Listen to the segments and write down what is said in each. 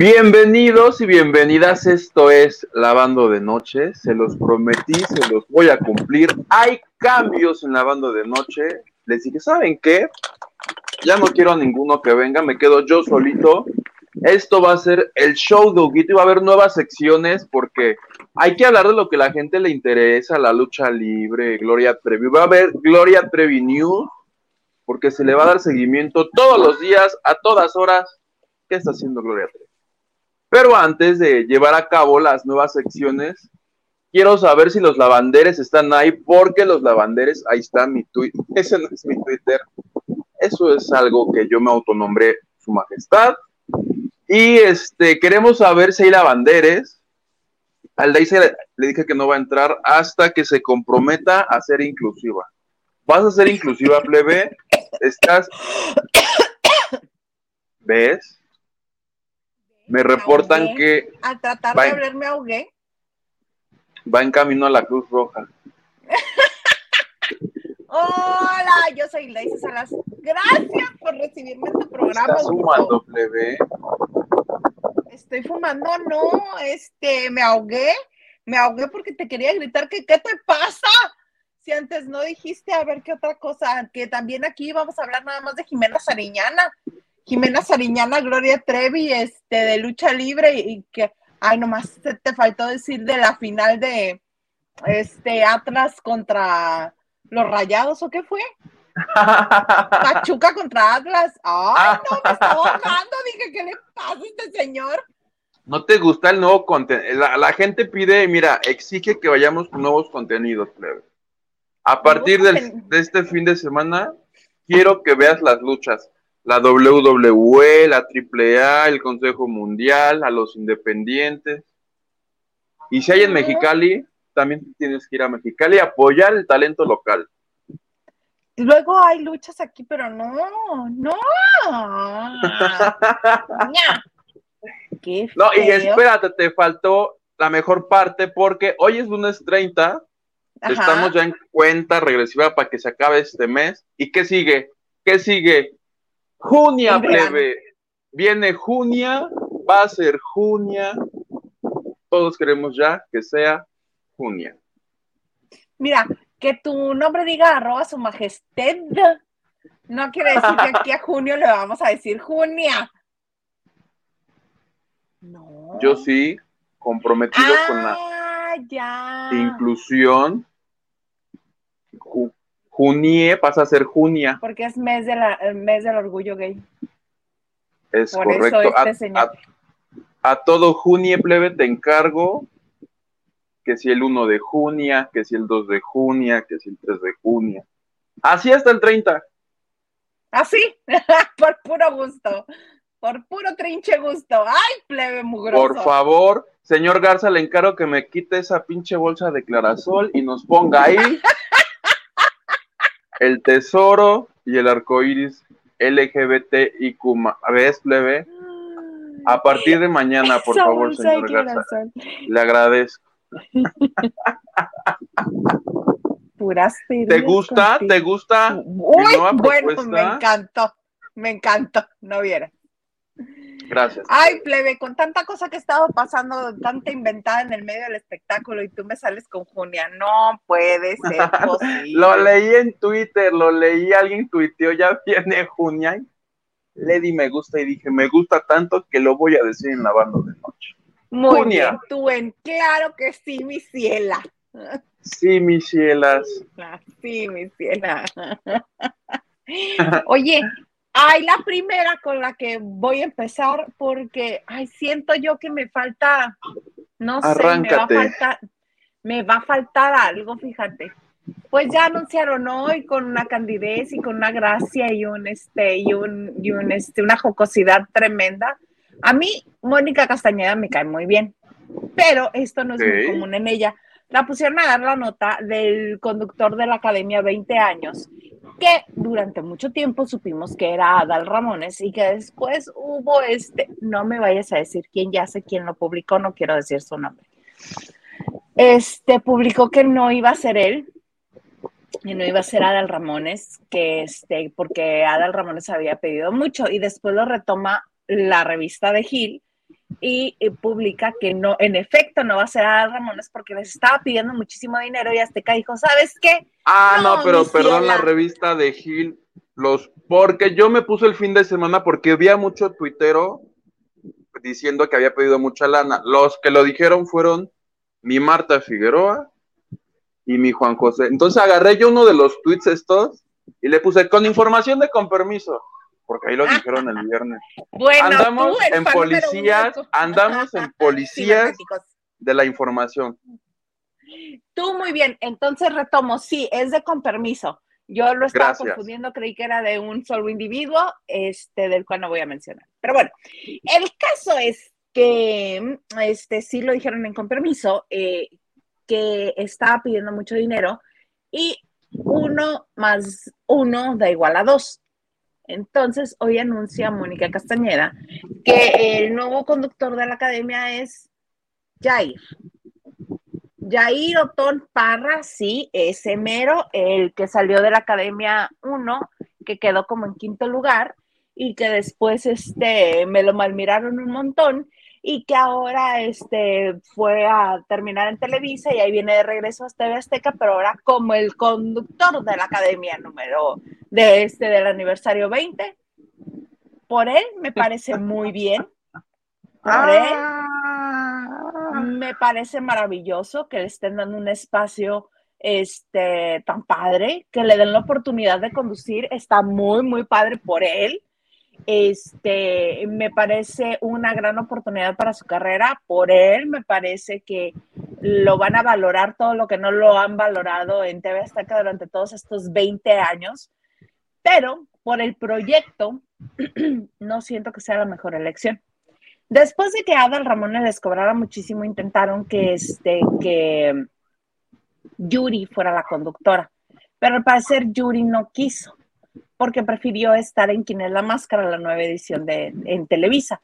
Bienvenidos y bienvenidas, esto es Lavando de Noche, se los prometí, se los voy a cumplir. Hay cambios en Lavando de Noche, les dije, ¿saben qué? Ya no quiero a ninguno que venga, me quedo yo solito. Esto va a ser el show de Huguito y va a haber nuevas secciones porque hay que hablar de lo que la gente le interesa, la lucha libre, Gloria Trevi. Va a haber Gloria Trevi News porque se le va a dar seguimiento todos los días, a todas horas. ¿Qué está haciendo Gloria Trevi? Pero antes de llevar a cabo las nuevas secciones, quiero saber si los lavanderes están ahí, porque los lavanderes, ahí está mi Twitter, ese no es mi Twitter, eso es algo que yo me autonombré su majestad. Y este, queremos saber si hay lavanderes. Al le dije que no va a entrar hasta que se comprometa a ser inclusiva. ¿Vas a ser inclusiva, plebe? Estás. ¿Ves? Me reportan que. Al tratar de hablar me ahogué. Va en camino a la Cruz Roja. Hola, yo soy Laisa Salas. Gracias por recibirme en tu programa. ¿Estás fumando, plebe? Estoy fumando, no, este, me ahogué. Me ahogué porque te quería gritar que qué te pasa. Si antes no dijiste, a ver qué otra cosa, que también aquí vamos a hablar nada más de Jimena Sariñana. Jimena Sariñana, Gloria Trevi, este, de lucha libre y que, ay, nomás te, te faltó decir de la final de este Atlas contra los Rayados o qué fue? Pachuca contra Atlas. Ay, no, me estaba ahogando. Dije, ¿qué le pasa a este señor? ¿No te gusta el nuevo contenido? La, la, gente pide, mira, exige que vayamos con nuevos contenidos, plebe. A partir del, de este fin de semana, quiero que veas las luchas la WWE, la AAA, el Consejo Mundial, a los independientes. Y si hay en Mexicali, también tienes que ir a Mexicali a apoyar el talento local. Luego hay luchas aquí, pero no, no. Qué no, y espérate, te faltó la mejor parte porque hoy es lunes 30, estamos ya en cuenta regresiva para que se acabe este mes. ¿Y qué sigue? ¿Qué sigue? Junia, plebe. Viene Junia, va a ser Junia. Todos queremos ya que sea Junia. Mira, que tu nombre diga arroba su majestad. No quiere decir que aquí a junio le vamos a decir Junia. No. Yo sí, comprometido con la ah, inclusión. Junie pasa a ser Junia. Porque es mes, de la, el mes del orgullo gay. Es correcto. Este a, todo Junie, plebe, te encargo que si el 1 de Junia, que si el 2 de Junia, que si el 3 de Junia. Así hasta el 30. Así, por puro gusto. Por puro trinche gusto. Ay, plebe mugroso. Por favor, señor Garza, le encargo que me quite esa pinche bolsa de clarasol y nos ponga ahí el tesoro y el arco iris LGBTIQ. ¿Ves, plebe? A partir de mañana, por favor, señor Garza. Le agradezco. Puras ¿Te gusta? ¿Te gusta? Uy, bueno, me encantó. Me encantó. No viera. Gracias. Ay, plebe, con tanta cosa que he estado pasando, tanta inventada en el medio del espectáculo y tú me sales con Junia, no puede ser posible. lo leí en Twitter, lo leí, alguien tuiteó, ya viene Junia. Le di me gusta y dije, me gusta tanto que lo voy a decir en la banda de noche. Muy Junia. bien, tú en claro que sí, mi ciela. Sí, mis cielas. Sí, mi ciela. Oye, Ay, la primera con la que voy a empezar porque, ay, siento yo que me falta, no sé, me va a faltar, me va a faltar algo, fíjate. Pues ya anunciaron hoy con una candidez y con una gracia y un este y un, y un este una jocosidad tremenda. A mí Mónica Castañeda me cae muy bien, pero esto no es muy común en ella. La pusieron a dar la nota del conductor de la Academia 20 años que durante mucho tiempo supimos que era Adal Ramones y que después hubo este, no me vayas a decir quién, ya sé quién lo publicó, no quiero decir su nombre. Este publicó que no iba a ser él, y no iba a ser Adal Ramones, que este, porque Adal Ramones había pedido mucho y después lo retoma la revista de Gil y, publica que no, en efecto, no va a ser a Ramones porque les estaba pidiendo muchísimo dinero y Azteca dijo, ¿sabes qué? Ah, no, pero perdón, la revista de Gil, los, porque yo me puse el fin de semana porque había mucho tuitero diciendo que había pedido mucha lana. Los que lo dijeron fueron mi Marta Figueroa y mi Juan José. Entonces agarré yo uno de los tweets estos y le puse con información de con permiso porque ahí lo dijeron el viernes. Bueno, andamos en policías, andamos en policías de la información. Tú muy bien, entonces retomo, sí, es de con permiso. Yo lo estaba confundiendo, creí que era de un solo individuo, este, del cual no voy a mencionar. Pero bueno, el caso es que, este, sí lo dijeron en con permiso, eh, que estaba pidiendo mucho dinero y uno más uno da igual a dos. Entonces, hoy anuncia Mónica Castañeda que el nuevo conductor de la academia es Jair. Jair Otón Parra, sí, ese mero, el que salió de la Academia 1, que quedó como en quinto lugar y que después este, me lo malmiraron un montón y que ahora este, fue a terminar en Televisa y ahí viene de regreso a TV Azteca, pero ahora como el conductor de la academia número de este del aniversario 20. Por él me parece muy bien. Por él ah. me parece maravilloso que le estén dando un espacio este tan padre, que le den la oportunidad de conducir, está muy muy padre por él este, me parece una gran oportunidad para su carrera. Por él, me parece que lo van a valorar todo lo que no lo han valorado en TV Azteca durante todos estos 20 años. Pero por el proyecto, no siento que sea la mejor elección. Después de que Adal Ramones les cobrara muchísimo, intentaron que, este, que Yuri fuera la conductora. Pero al parecer Yuri no quiso porque prefirió estar en Quién es la Máscara, la nueva edición de en Televisa.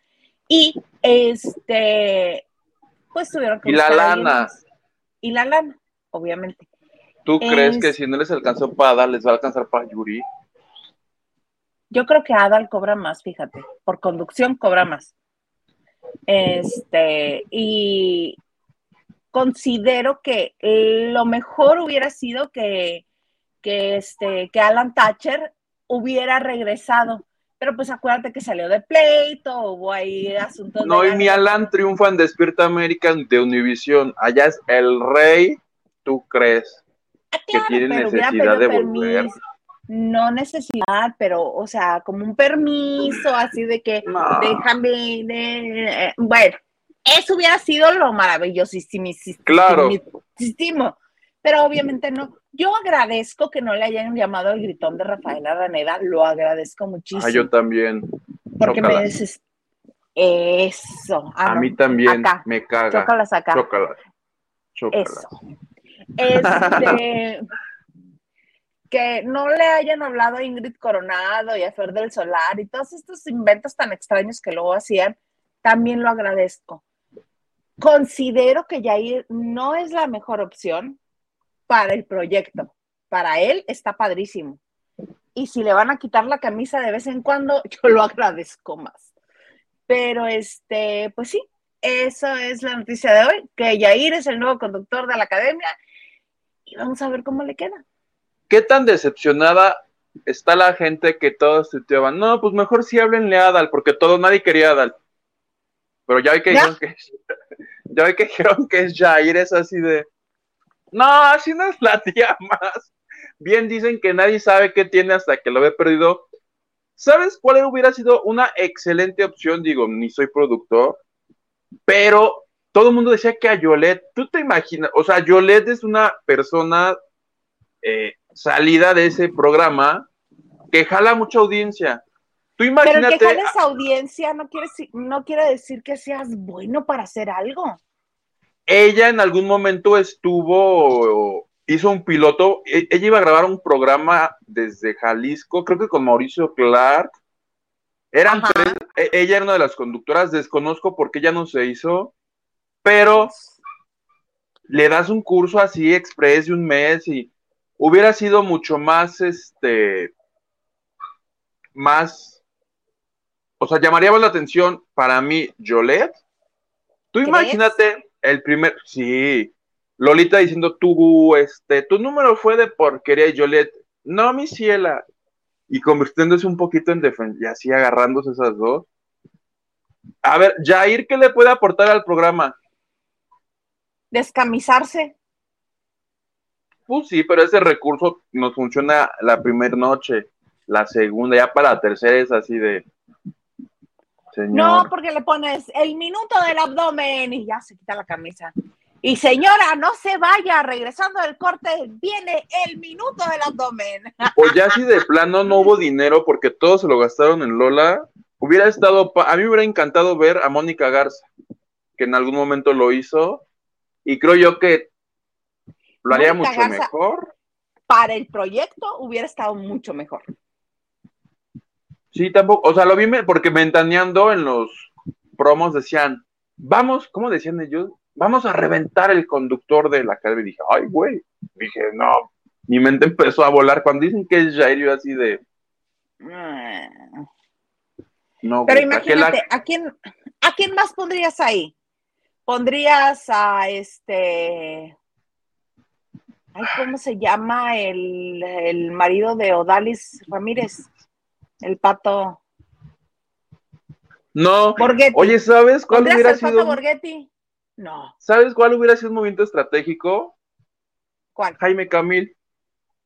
Y este, pues tuvieron que... Y la lana. Y la lana, obviamente. ¿Tú crees que si no les alcanzó para Adal, les va a alcanzar para Yuri? Yo creo que Adal cobra más, fíjate, por conducción cobra más. Este, y considero que lo mejor hubiera sido que, que, este, que Alan Thatcher hubiera regresado. Pero pues acuérdate que salió de pleito, hubo ahí asuntos. No, y mi Alan triunfa en Despierta American de Univision. Allá es el rey, ¿tú crees? Ah, que tiene necesidad de volver. No necesidad, pero, o sea, como un permiso, así de que déjame, de, bueno, eso hubiera sido lo maravillosísimo. Claro. Pero obviamente no. Yo agradezco que no le hayan llamado el gritón de Rafaela Raneda, lo agradezco muchísimo. Ah, yo también. Porque me dices, eso. Ah, a mí también me caga. Chócalas acá. Chócalas. Eso. Este, que no le hayan hablado a Ingrid Coronado y a Fer del Solar y todos estos inventos tan extraños que luego hacían, también lo agradezco. Considero que Yair no es la mejor opción para el proyecto. Para él está padrísimo. Y si le van a quitar la camisa de vez en cuando, yo lo agradezco más. Pero este, pues sí, eso es la noticia de hoy, que Yair es el nuevo conductor de la academia y vamos a ver cómo le queda. ¿Qué tan decepcionada está la gente que todos tuiteaban? No, pues mejor si háblenle a Adal, porque todo, nadie quería a Adal. Pero ya hay que dijeron que ya hay que dijeron que es Jair, es así de no, así no es la tía más. Bien dicen que nadie sabe qué tiene hasta que lo ve perdido. ¿Sabes cuál hubiera sido una excelente opción? Digo, ni soy productor, pero todo el mundo decía que a Yolet, tú te imaginas, o sea, Yolet es una persona eh, salida de ese programa que jala mucha audiencia. Tú imagínate. Pero que jales audiencia no quiere, no quiere decir que seas bueno para hacer algo ella en algún momento estuvo, hizo un piloto, e, ella iba a grabar un programa desde Jalisco, creo que con Mauricio Clark. Eran tres, e, ella era una de las conductoras, desconozco por qué ya no se hizo, pero le das un curso así express de un mes y hubiera sido mucho más, este, más, o sea, llamaría la atención para mí Yolette Tú imagínate el primer, sí, Lolita diciendo, tu, este, tu número fue de porquería y Joliet, no, mi ciela, y convirtiéndose un poquito en defensa, y así agarrándose esas dos. A ver, Jair, ¿qué le puede aportar al programa? Descamisarse. Pues sí, pero ese recurso nos funciona la primera noche, la segunda, ya para la tercera es así de... No, porque le pones el minuto del abdomen y ya se quita la camisa. Y señora, no se vaya, regresando del corte, viene el minuto del abdomen. Pues ya si de plano no hubo dinero porque todos se lo gastaron en Lola, hubiera estado, a mí me hubiera encantado ver a Mónica Garza, que en algún momento lo hizo, y creo yo que lo haría mucho mejor. Para el proyecto hubiera estado mucho mejor. Sí, tampoco, o sea, lo vi porque ventaneando en los promos decían, vamos, ¿cómo decían ellos? Vamos a reventar el conductor de la calle. Y dije, ay, güey. Dije, no, mi mente empezó a volar. Cuando dicen que es Jair, yo así de... No, Pero imagínate, ¿a, quién, ¿a quién más pondrías ahí? Pondrías a este... Ay, ¿Cómo se llama el, el marido de Odalis Ramírez? El pato. No. Oye, ¿sabes cuál hubiera sido? Borghetti? No. ¿Sabes cuál hubiera sido un movimiento estratégico? ¿Cuál? Jaime Camil.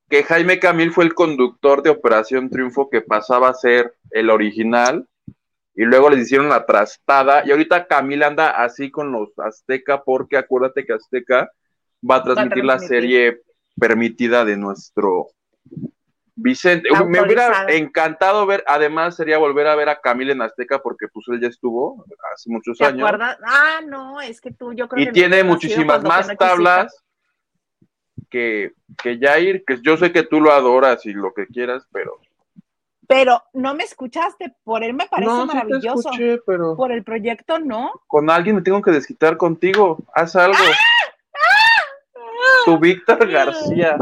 Que Jaime Camil fue el conductor de Operación Triunfo que pasaba a ser el original y luego les hicieron la trastada y ahorita Camil anda así con los Azteca porque acuérdate que Azteca va a transmitir la serie permitida de nuestro Vicente, me hubiera encantado ver, además sería volver a ver a Camila en Azteca porque pues él ya estuvo hace muchos ¿Te años. Acuerdas? Ah, no, es que tú, yo creo y tiene muchísimas más tablas que, que Jair, que yo sé que tú lo adoras y lo que quieras, pero... Pero no me escuchaste, por él me parece maravilloso. pero... Por el proyecto no. Con alguien me tengo que desquitar contigo, haz algo. ¡Ah! ¡Ah! Tu Víctor García.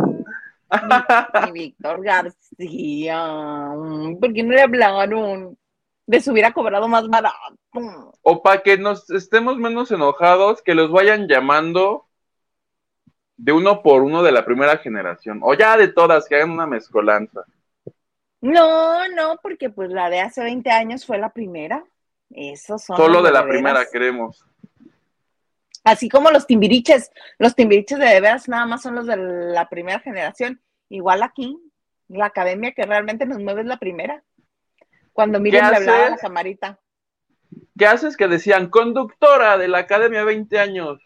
Mi, Víctor García, ¿por qué no le hablaron? De se hubiera cobrado más barato. O para que nos estemos menos enojados, que los vayan llamando de uno por uno de la primera generación, o ya de todas, que hagan una mezcolanza. No, no, porque pues la de hace 20 años fue la primera. Esos son. Solo de la primera queremos. Así como los timbiriches, los timbiriches de, de veras nada más son los de la primera generación. Igual aquí, la academia que realmente nos mueve es la primera. Cuando miren le hablaba a la camarita. ¿Qué haces que decían conductora de la academia 20 años?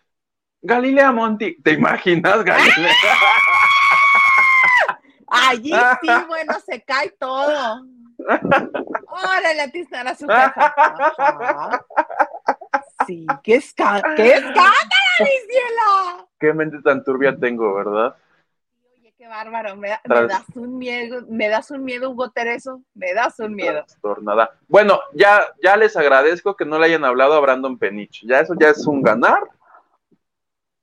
Galilea Monti, ¿te imaginas, Galilea? Allí sí, bueno, se cae todo. Órale, a a su casa. Sí, qué, escándalo, qué escándalo, mi cielo. Qué mente tan turbia tengo, ¿verdad? Oye, qué bárbaro, me, das un miedo, me das un miedo, Hugo Tereso, me das un miedo. Nada. Bueno, ya, ya les agradezco que no le hayan hablado a Brandon Penich, ya eso ya es un ganar.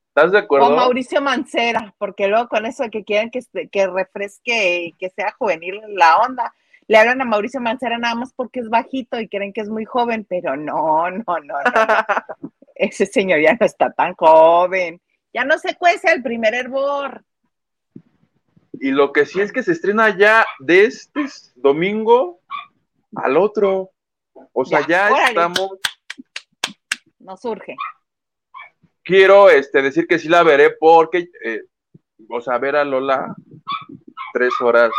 ¿Estás de acuerdo? O Mauricio Mancera, porque luego con eso de que quieren que, que refresque, que sea juvenil la onda, le hablan a Mauricio Mancera nada más porque es bajito y creen que es muy joven, pero no, no, no, no. Ese señor ya no está tan joven. Ya no se cuece el primer hervor. Y lo que sí es que se estrena ya de este domingo al otro. O sea, ya, estamos. No surge. Quiero este, decir que sí la veré porque, eh, o sea, ver a Lola tres horas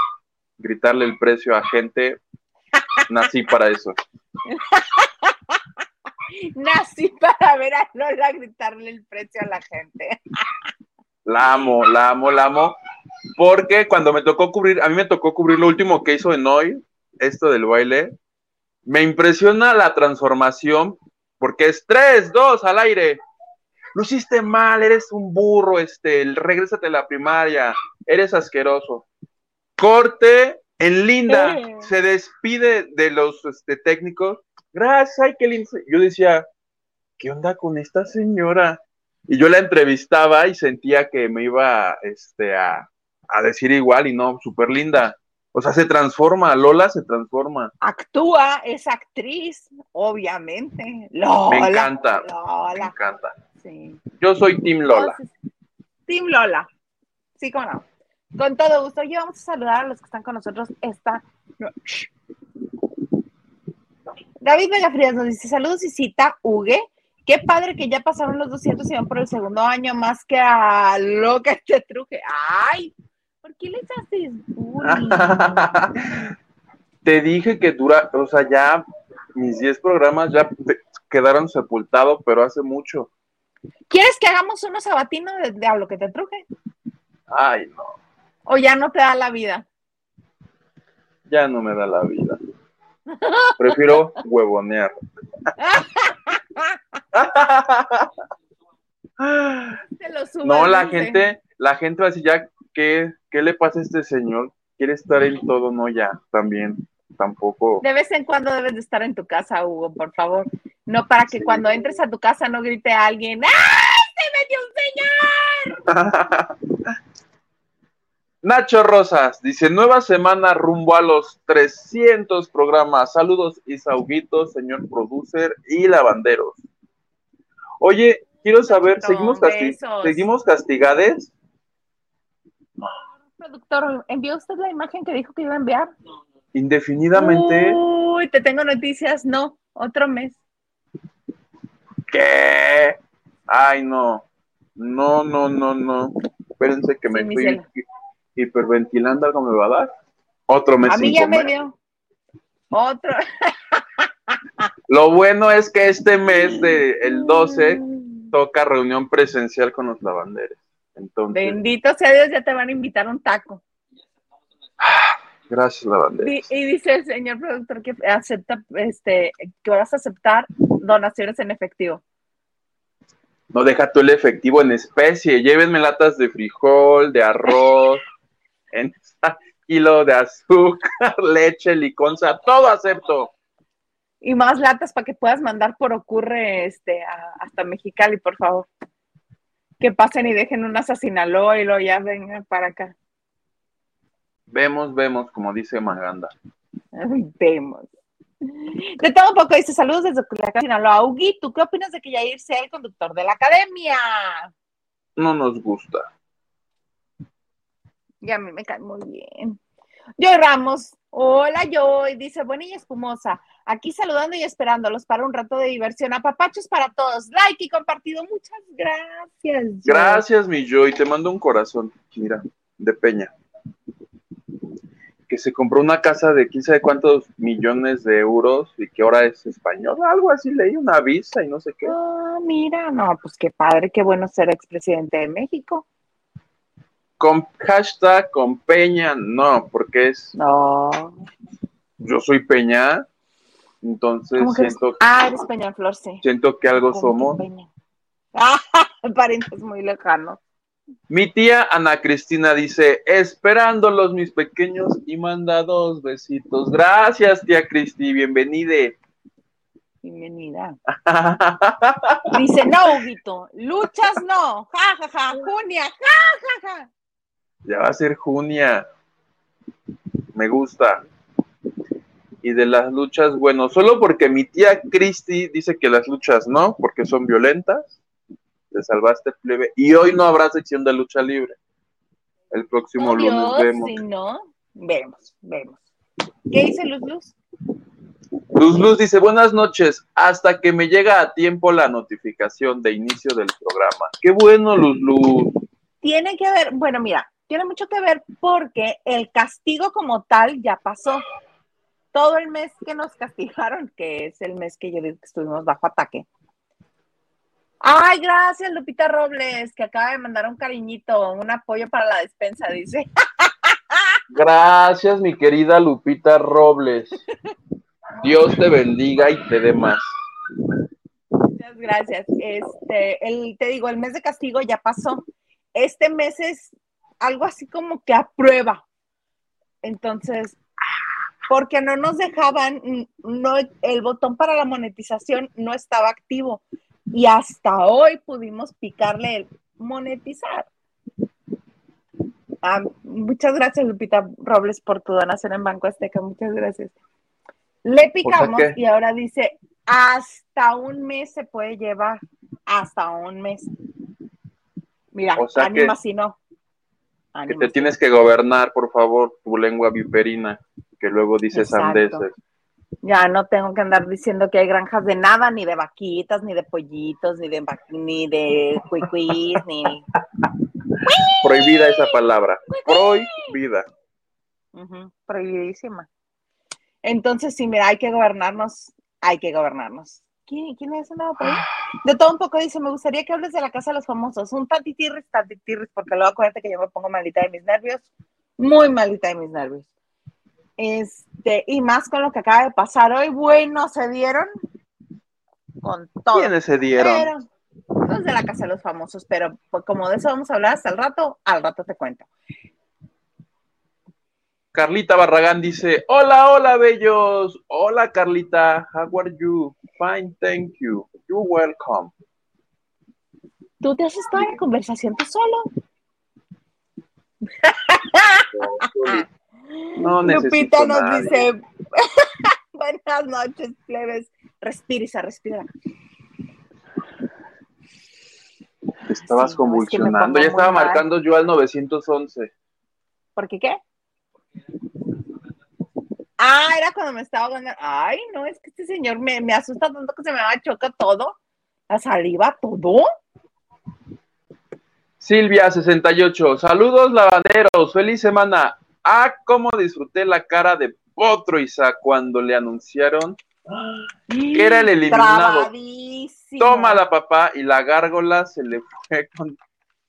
gritarle el precio a gente, nací para eso. nací para ver a Lola gritarle el precio a la gente. la amo, la amo, la amo. Porque cuando me tocó cubrir, a mí me tocó cubrir lo último que hizo en hoy, esto del baile, me impresiona la transformación, porque es 3, 2 al aire. Lo hiciste mal, eres un burro, este, regrésate a la primaria, eres asqueroso. Corte en Linda, se despide de los este, técnicos. Gracias, ay, qué lindo. Yo decía, ¿qué onda con esta señora? Y yo la entrevistaba y sentía que me iba este, a, decir igual y no, súper linda. O sea, se transforma, Lola se transforma. Actúa, es actriz, obviamente. Lola. Me encanta. Lola. Me encanta. Sí. Yo soy Team Lola. team Lola. Sí, cómo no. Con todo gusto. Y vamos a saludar a los que están con nosotros esta David Frías nos dice, saludos y cita, Uge. Qué padre que ya pasaron los 200 y van por el segundo año más que a lo que te truje. ¡Ay! ¿Por qué les haces Te dije que dura, o sea, ya mis 10 programas ya quedaron sepultados, pero hace mucho. ¿Quieres que hagamos unos sabatinos de, a lo que te truje? Ay, no. ¿O ya no te da la vida? Ya no me da la vida. Prefiero huevonear. no, la gente, la gente va a decir ya, ¿qué, ¿qué le pasa a este señor? Quiere estar en todo, no ya, también, tampoco. De vez en cuando debes de estar en tu casa, Hugo, por favor. No para que cuando entres a tu casa no grite a alguien, ¡ay, se metió un señor! Nacho Rosas dice, nueva semana rumbo a los 300 programas. Saludos y sauguitos, señor producer y lavanderos. Oye, quiero saber, ¿seguimos, ¿seguimos castigades? Productor, ¿envió usted la imagen que dijo que iba a enviar? Indefinidamente. Uy, te tengo noticias, no, otro mes. ¿Qué? Ay, no. No, no, no, no. Espérense que me fui hiperventilando algo me va a dar. Otro mes. A mí ya me dio. Otro. Lo bueno es que este mes de el 12 toca reunión presencial con los lavanderes. Entonces, Bendito sea Dios, ya te van a invitar un taco. Gracias, lavanderes. Y, dice el señor productor que acepta, este, que vas a aceptar donaciones en efectivo. No deja tú el efectivo en especie. Llévenme latas de frijol, de arroz, en kilo de azúcar, leche, liconza, todo acepto. Y más latas para que puedas mandar por ocurre este hasta Mexicali, por favor. Que pasen y dejen unas a Sinaloa y luego ya vengan para acá. Vemos, vemos, como dice Maganda. vemos. De todo un poco dice saludos desde Culiacán, Sinaloa. Ugi, ¿tú qué opinas de que Yair sea el conductor de la academia? No nos gusta. Y a mí me cae muy bien. Joy Ramos, hola Joy, dice buena y espumosa. Aquí saludando y esperándolos para un rato de diversión. Apapachos para todos. Like y compartido. Muchas gracias. Gracias, mi Joy. Te mando un corazón, mira, de Peña. Que se compró una casa de quién sabe cuántos millones de euros y que ahora es español. Algo así leí, una visa y no sé qué. Ah, mira, no, pues qué padre, qué bueno ser expresidente de México. Con hashtag con Peña, no, porque es. No. Yo soy Peña, entonces siento. Ah, eres Peña Flor, sí. Siento que algo somos. Ah, parientes muy lejanos. Mi tía Ana Cristina dice, esperándolos mis pequeños y manda dos besitos. Gracias, tía Cristi, bienvenida. Bienvenida. dice, no, Huguito, luchas no, ja, ja, ja, Junia, ja, ja, ja. Ya va a ser Junia. Me gusta. Y de las luchas, bueno, solo porque mi tía Cristi dice que las luchas no, porque son violentas. Te salvaste, plebe. Y hoy no habrá sección de lucha libre. El próximo lunes vemos. Si no, vemos, vemos. ¿Qué dice Luz Luz? Luz Luz dice, buenas noches, hasta que me llega a tiempo la notificación de inicio del programa. Qué bueno, Luz Luz. Tiene que ver, bueno, mira, tiene mucho que ver porque el castigo como tal ya pasó. Todo el mes que nos castigaron, que es el mes que yo digo que estuvimos bajo ataque. Ay, gracias, Lupita Robles, que acaba de mandar un cariñito, un apoyo para la despensa, dice. Gracias, mi querida Lupita Robles. Dios te bendiga y te dé más. Muchas gracias. Este, el, te digo, el mes de castigo ya pasó. Este mes es algo así como que a prueba. Entonces, porque no nos dejaban, no, el botón para la monetización no estaba activo y hasta hoy pudimos picarle el monetizar. Ah, muchas gracias, Lupita Robles, por tu donación en Banco Azteca. Muchas gracias. Le picamos y ahora dice, hasta un mes se puede llevar. Hasta un mes. Mira, o si no. Que te tienes que gobernar, por favor, tu lengua viperina, que luego dices sandeces. Ya no tengo que andar diciendo que hay granjas de nada, ni de vaquitas, ni de pollitos, ni de ni de cuicuís, ni. Prohibida esa palabra. Prohibida. Prohibidísima. Entonces, sí, mira, hay que gobernarnos, hay que gobernarnos. ¿Quién, quién es andado por ahí? De todo un poco dice, me gustaría que hables de la casa de los famosos. Un tantitirris, tantitirris, porque luego acuérdate que yo me pongo malita de mis nervios. Muy malita de mis nervios. Este, y más con lo que acaba de pasar hoy, bueno, se dieron con todo. ¿Quiénes se dieron? los de la casa de los famosos, pero pues, como de eso vamos a hablar hasta el rato, al rato te cuento. Carlita Barragán dice, hola, hola, bellos. Hola, Carlita. How are you? Fine, thank you. You're welcome. ¿Tú te has estado en conversación tú solo? No Lupita nos dice, buenas noches, plebes. Respira, respira. Estabas convulsionando. ya estaba marcando yo al 911. ¿Por qué qué? Ah, era cuando me estaba ganando. Ay, no, es que este señor me, me asusta tanto que se me va a chocar todo. La saliva, todo. Silvia 68, saludos lavaderos, feliz semana. Ah, cómo disfruté la cara de Potro Isa cuando le anunciaron que era el eliminado. Toma la papá y la gárgola se le fue con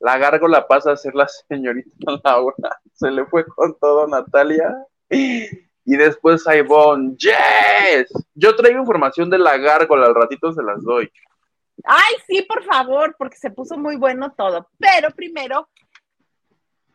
la gárgola pasa a ser la señorita Laura. Se le fue con todo Natalia. Y después Ivonne. ¡Yes! Yo traigo información de la gárgola, al ratito se las doy. Ay, sí, por favor, porque se puso muy bueno todo. Pero primero,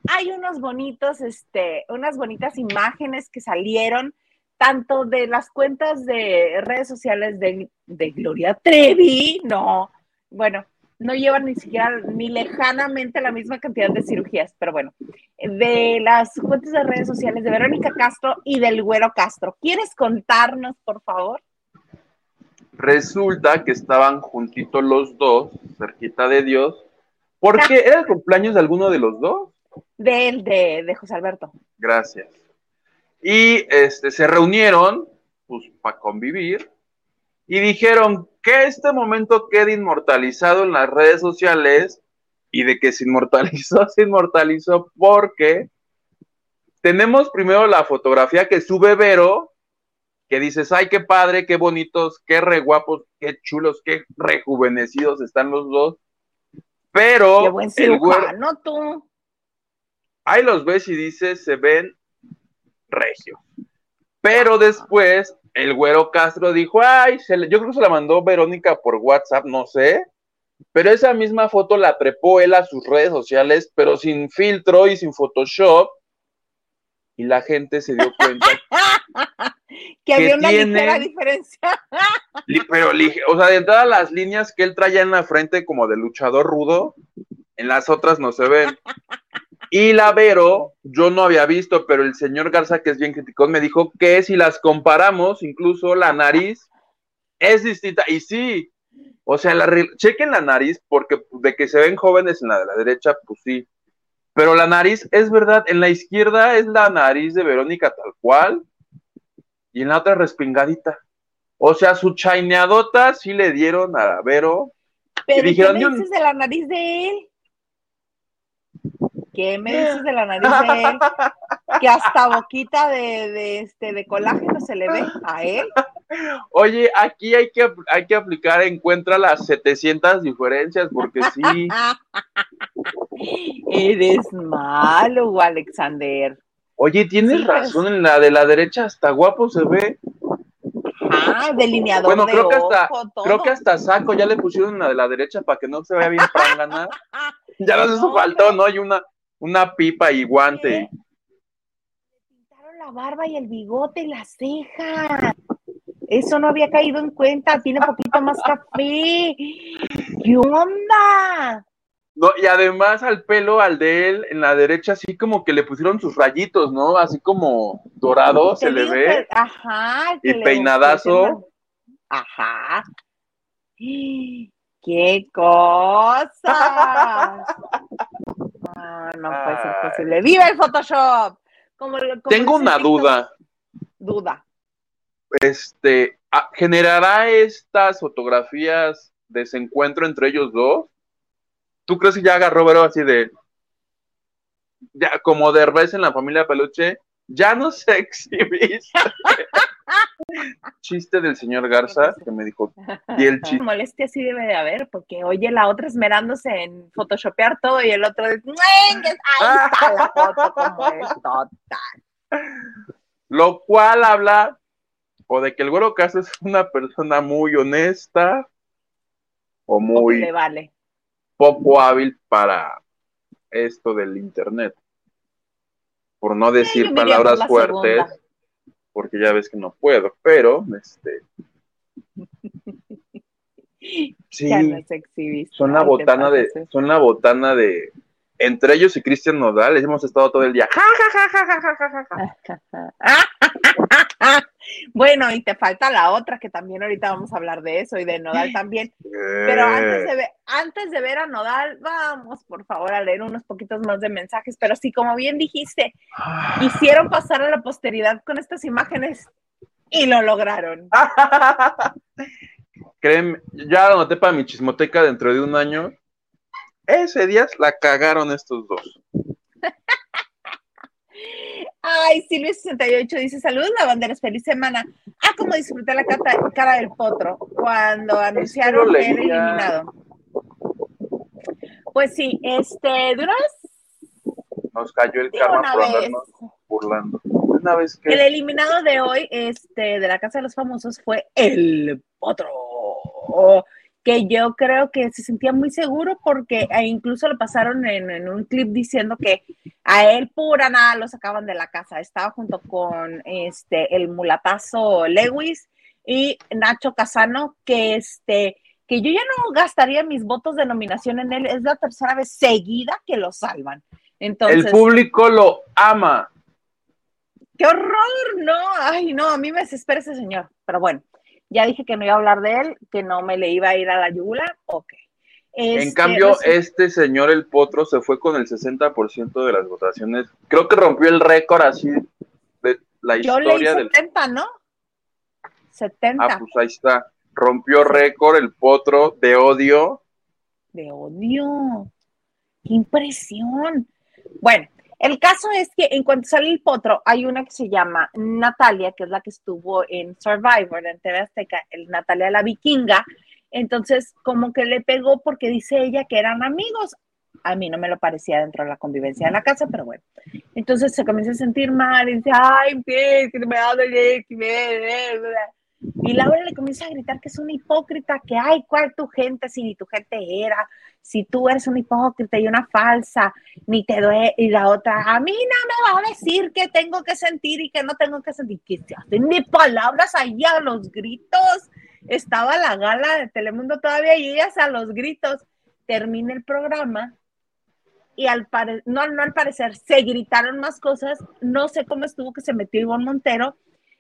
hay unos bonitos, este, unas bonitas imágenes que salieron tanto de las cuentas de redes sociales de, de Gloria Trevi, no, bueno, no llevan ni siquiera ni lejanamente la misma cantidad de cirugías, pero bueno, de las cuentas de redes sociales de Verónica Castro y del Güero Castro. ¿Quieres contarnos, por favor? Resulta que estaban juntitos los dos, cerquita de Dios, porque era el cumpleaños de alguno de los dos. De él, de, de José Alberto. Gracias. Y este, se reunieron, pues, para convivir, y dijeron que este momento quede inmortalizado en las redes sociales y de que se inmortalizó, se inmortalizó porque tenemos primero la fotografía que sube Vero, que dices, ay, qué padre, qué bonitos, qué re guapos, qué chulos, qué rejuvenecidos están los dos. Pero qué buen el tú. Ahí los ves y dices, se ven regio. Pero después el güero Castro dijo, ay, yo creo que se la mandó Verónica por WhatsApp, no sé. Pero esa misma foto la trepó él a sus redes sociales, pero sin filtro y sin Photoshop. Y la gente se dio cuenta que había una ligera diferencia. pero, o sea, de todas las líneas que él traía en la frente como de luchador rudo, en las otras no se ven. Y la Vero, yo no había visto, pero el señor Garza, que es bien criticón, me dijo que si las comparamos, incluso la nariz es distinta. Y sí, o sea, la, chequen la nariz, porque de que se ven jóvenes en la de la derecha, pues sí. Pero la nariz es verdad, en la izquierda es la nariz de Verónica tal cual, y en la otra respingadita. O sea, su chaineadota sí le dieron a Vero. Pero ¿qué dices de la nariz de él? ¿Qué me dices de la nariz de él? Que hasta boquita de, este, de colágeno se le ve a él. Oye, aquí hay que, hay que aplicar, encuentra las 700 diferencias, porque sí. Eres malo, Alexander. Oye, tienes razón, en la de la derecha hasta guapo se ve. Ah, delineador bueno, creo que hasta, creo que hasta saco ya le pusieron en la de la derecha para que no se vea bien ganar. Ya no, eso faltó, ¿no? Y una, una pipa y guante. Le pintaron la barba y el bigote y las cejas. Eso no había caído en cuenta. Tiene poquito más café. ¿Qué onda? No, y además al pelo, al de él, en la derecha, así como que le pusieron sus rayitos, ¿no? Así como dorado, se le ve. ajá. Y peinadazo. Ajá. ¡Qué cosa! Ah, no puede ser posible. ¡Viva el Photoshop! Tengo una duda. Duda. Este, ah, ¿generará estas fotografías desencuentro entre ellos dos? ¿Tú crees que ya agarró Vero así de. Ya, como de revés en la familia Peluche, ya no se exhibiste. Chiste del señor Garza que me dijo, y el chiste. Molestia sí debe de haber, porque oye la otra esmerándose en photoshopear todo y el otro dice, ahí está la foto como es total. Lo cual habla o de que el güero Caso es una persona muy honesta o muy vale. poco hábil para esto del internet. Por no decir palabras fuertes porque ya ves que no puedo, pero este sí, son la botana de, son la botana de entre ellos y Cristian Nodal, hemos estado todo el día. bueno, y te falta la otra, que también ahorita vamos a hablar de eso, y de Nodal también. Pero antes de, antes de ver a Nodal, vamos, por favor, a leer unos poquitos más de mensajes. Pero sí, como bien dijiste, hicieron pasar a la posteridad con estas imágenes y lo lograron. Créeme, ya lo noté para mi chismoteca dentro de un año. Ese día la cagaron estos dos. Ay, Silvia68 dice: Saludos, lavanderos, feliz semana. Ah, como disfruté la cara, del potro cuando anunciaron el eliminado. Pues sí, este, vez. Nos cayó el karma por andarnos burlando. Una vez que. El eliminado de hoy, este, de la Casa de los Famosos, fue el potro que yo creo que se sentía muy seguro porque e incluso lo pasaron en, un clip diciendo que a él pura nada lo sacaban de la casa. Estaba junto con este el mulatazo Lewis y Nacho Casano, que este que yo ya no gastaría mis votos de nominación en él. Es la tercera vez seguida que lo salvan. Entonces, el público lo ama. ¡Qué horror! No, ay, no, a mí me desespera ese señor. Pero bueno, ya dije que no iba a hablar de él, que no me le iba a ir a la yugular, ok. en este, cambio, este señor El Potro se fue con el 60% de las votaciones. Creo que rompió el récord así de la historia Yo 70, ¿no? 70. Ah, pues ahí está. Rompió récord El Potro de odio. De odio. ¡Qué impresión! Bueno, el caso es que en cuanto sale el potro, hay una que se llama Natalia, que es la que estuvo en Survivor, en TV Azteca, el Natalia la vikinga. Entonces, como que le pegó porque dice ella que eran amigos. A mí no me lo parecía dentro de la convivencia de la casa, pero bueno. Entonces se comienza a sentir mal y dice, ay, que me ha y Laura le comienza a gritar que es una hipócrita, que ay, ¿cuál tu gente si ni tu gente era? Si tú eres una hipócrita y una falsa, ni te doy. Y la otra, a mí no me va a decir que tengo que sentir y que no tengo que sentir. Que ni palabras allá los gritos. Estaba la gala de Telemundo todavía y ellas a los gritos. Termina el programa y al no, no al parecer se gritaron más cosas. No sé cómo estuvo que se metió Ivonne Montero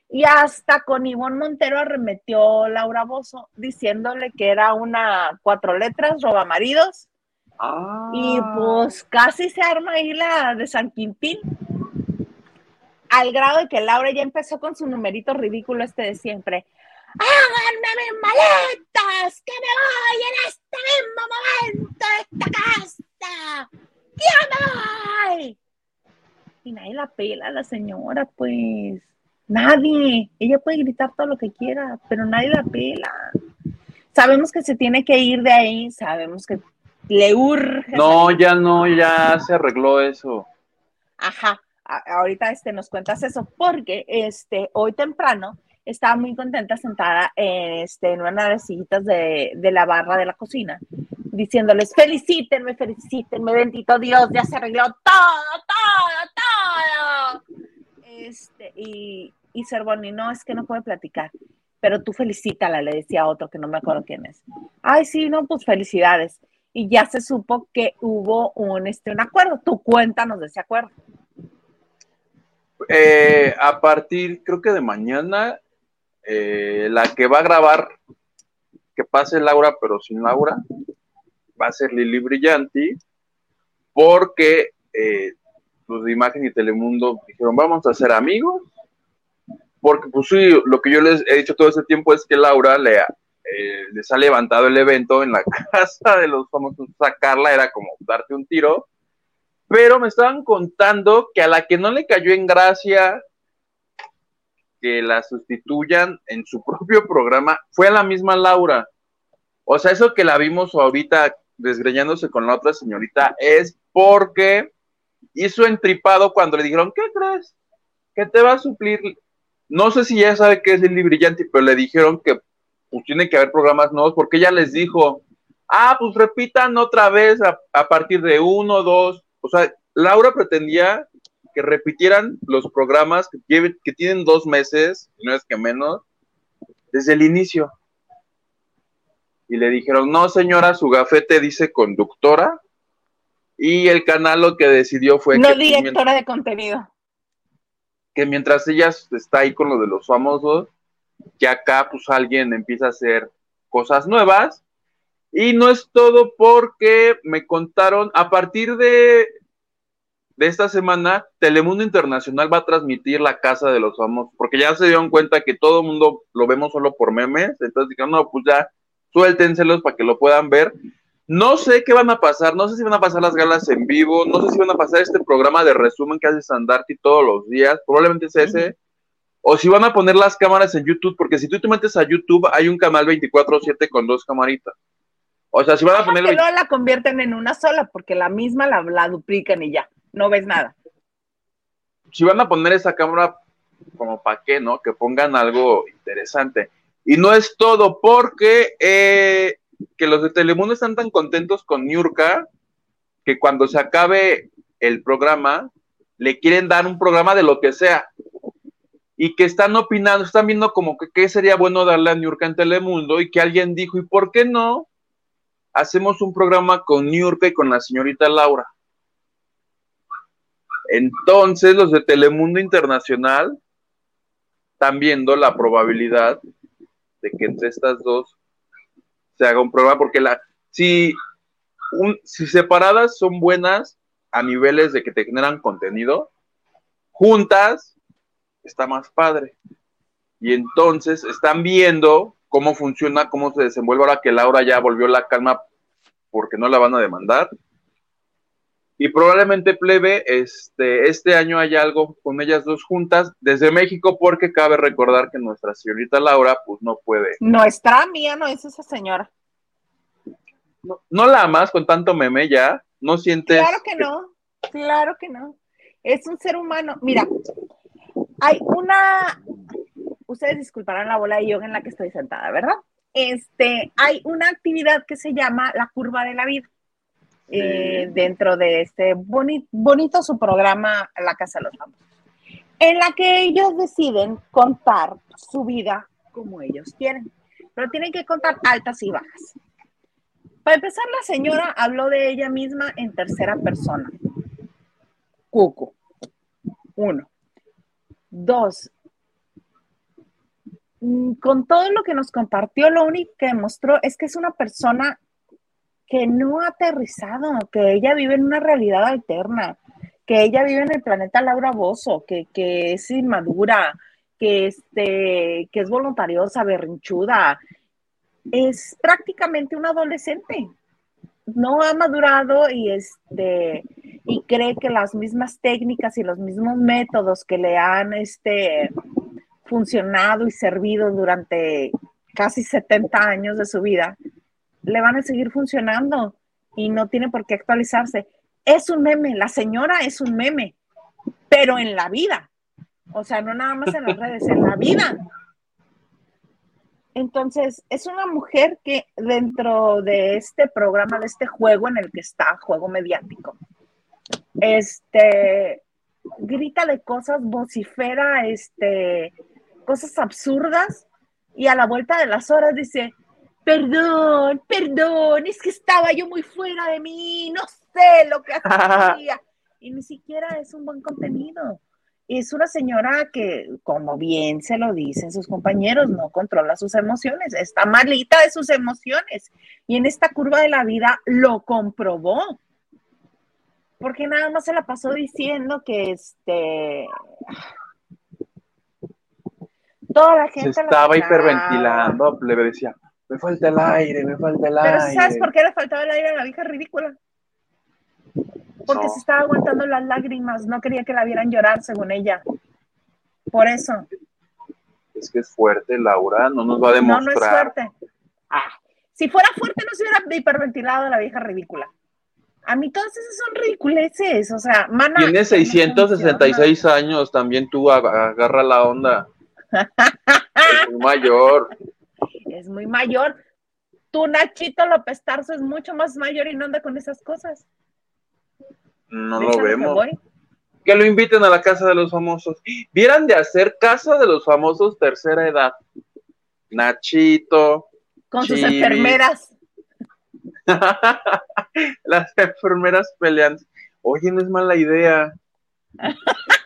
y hasta con Ivonne Montero arremetió Laura Bozo diciéndole que era una cuatro letras, roba maridos. Ah. Y pues casi se arma ahí la de San Quintín. Al grado de que Laura ya empezó con su numerito ridículo este de siempre. ¡Háganme mis maletas! ¡Que me voy en este mismo momento de esta casa! ¡Ya me voy! Y nadie la pela la señora, pues. Nadie. Ella puede gritar todo lo que quiera, pero nadie la pela. Sabemos que se tiene que ir de ahí, sabemos que le urge. No, ya no, ya se arregló eso. Ajá, ahorita este, nos cuentas eso, porque este, hoy temprano estaba muy contenta sentada en, este, en una de las sillitas de, de la barra de la cocina, diciéndoles, felicítenme, felicítenme, bendito Dios, ya se arregló todo, todo, todo. Y, y Cervoni, no, es que no puede platicar, pero tú felicítala, le decía a otro que no me acuerdo quién es. Ay, sí, no, pues felicidades. y ya se supo que hubo un, este, un acuerdo. Tú cuéntanos de ese acuerdo. Eh, a partir, creo que de mañana, eh, la que va a grabar, que pase Laura, pero sin Laura, va a ser Lili Brillanti, porque eh, los de Imagen y Telemundo dijeron, vamos a ser amigos, porque pues sí, lo que yo les he dicho todo ese tiempo es que Laura le, les ha levantado el evento en la casa de los famosos, sacarla era como darte un tiro, pero me estaban contando que a la que no le cayó en gracia que la sustituyan en su propio programa fue a la misma Laura. O sea, eso que la vimos ahorita desgreñándose con la otra señorita es porque hizo entripado cuando le dijeron, ¿qué crees? Que te va a suplir. No sé si ya sabe qué es el brillante, pero le dijeron que pues tiene que haber programas nuevos porque ella les dijo, ah, pues repitan otra vez a, a partir de uno, dos, o sea, Laura pretendía que repitieran los programas que, que tienen dos meses, no es que menos, desde el inicio. Y le dijeron, no señora, su gafete dice conductora. Y el canal lo que decidió fue... No directora de contenido. Que mientras ella está ahí con lo de los famosos, que acá pues alguien empieza a hacer cosas nuevas y no es todo porque me contaron, a partir de, de esta semana, Telemundo Internacional va a transmitir la casa de los famosos, porque ya se dieron cuenta que todo el mundo lo vemos solo por memes, entonces dijeron, no, pues ya suéltenselos para que lo puedan ver. No sé qué van a pasar, no sé si van a pasar las galas en vivo, no sé si van a pasar este programa de resumen que hace Sandarti todos los días, probablemente es ese, o si van a poner las cámaras en YouTube, porque si tú te metes a YouTube hay un canal 24/7 con dos camaritas. O sea, si van a poner. Que no la convierten en una sola, porque la misma la, duplican y ya, no ves nada. Si van a poner esa cámara, como para qué, ¿no? Que pongan algo interesante. Y no es todo, porque eh, que los de Telemundo están tan contentos con Niurka que cuando se acabe el programa, le quieren dar un programa de lo que sea. Y que están opinando, están viendo como que sería bueno darle a Niurka en Telemundo y que alguien dijo, ¿y por qué no? hacemos un programa con New y con la señorita Laura. Entonces, los de Telemundo Internacional están viendo la probabilidad de que entre estas dos se haga un programa, porque la, si, si separadas son buenas a niveles de que te generan contenido, juntas está más padre. Y entonces están viendo cómo funciona, cómo se desenvuelve ahora que Laura ya volvió la calma porque no la van a demandar. Y probablemente plebe, este, este año hay algo con ellas dos juntas desde México, porque cabe recordar que nuestra señorita Laura, pues no puede. Nuestra mía no es esa señora. No, la amas con tanto meme ya, no sientes. Claro que no, claro que no. Es un ser humano. Mira, hay una ustedes disculparán la bola de yoga en la que estoy sentada, ¿verdad? Este, hay una actividad que se llama la curva de la vida. Eh, dentro de este bonito su programa La Casa de los Famosos, en la que ellos deciden contar su vida como ellos quieren, pero tienen que contar altas y bajas. Para empezar, la señora habló de ella misma en tercera persona. Cuco. Uno. Dos, Mm, con todo lo que nos compartió, lo único que demostró es que es una persona que no ha aterrizado, que ella vive en una realidad alterna, que ella vive en el planeta Laura Bozo, que, es inmadura, que, este, que es voluntariosa, berrinchuda. Es prácticamente un adolescente. No ha madurado y, este, y cree que las mismas técnicas y los mismos métodos que le han este, funcionado y servido durante casi 70 años de su vida, le van a seguir funcionando y no tiene por qué actualizarse. Es un meme, la señora es un meme, pero en la vida. O sea, no nada más en las redes, en la vida. Entonces, es una mujer que dentro de este programa, de este juego en el que está, juego mediático, este, grita de cosas, vocifera, este, cosas absurdas y a la vuelta de las horas dice, perdón, perdón, es que estaba yo muy fuera de mí, no sé lo que hacía. y ni siquiera es un buen contenido. Es una señora que, como bien se lo dicen sus compañeros, no controla sus emociones, está malita de sus emociones. Y en esta curva de la vida lo comprobó. Porque nada más se la pasó diciendo que este toda la gente se estaba hiperventilando, le decía, me falta el aire, me falta el aire. Pero ¿sabes por qué le faltaba el aire a la vieja ridícula? Porque se estaba aguantando las lágrimas, no quería que la vieran llorar, según ella. Por eso. Es que es fuerte, Laura, no nos va a demostrar. No, no es fuerte. Ah, si fuera fuerte, no se hubiera hiperventilado la vieja ridícula. A mí todas esas son ridiculeces, o sea, mana. Tiene 666 años, también tú agarra la onda. es mayor. Es muy mayor. Tu Nachito López Tarso es mucho más mayor y no anda con esas cosas. No lo vemos. Que lo inviten a la casa de los famosos. Vieran de hacer casa de los famosos tercera edad. Nachito. Con sus enfermeras. Las enfermeras pelean. Oye, no es mala idea.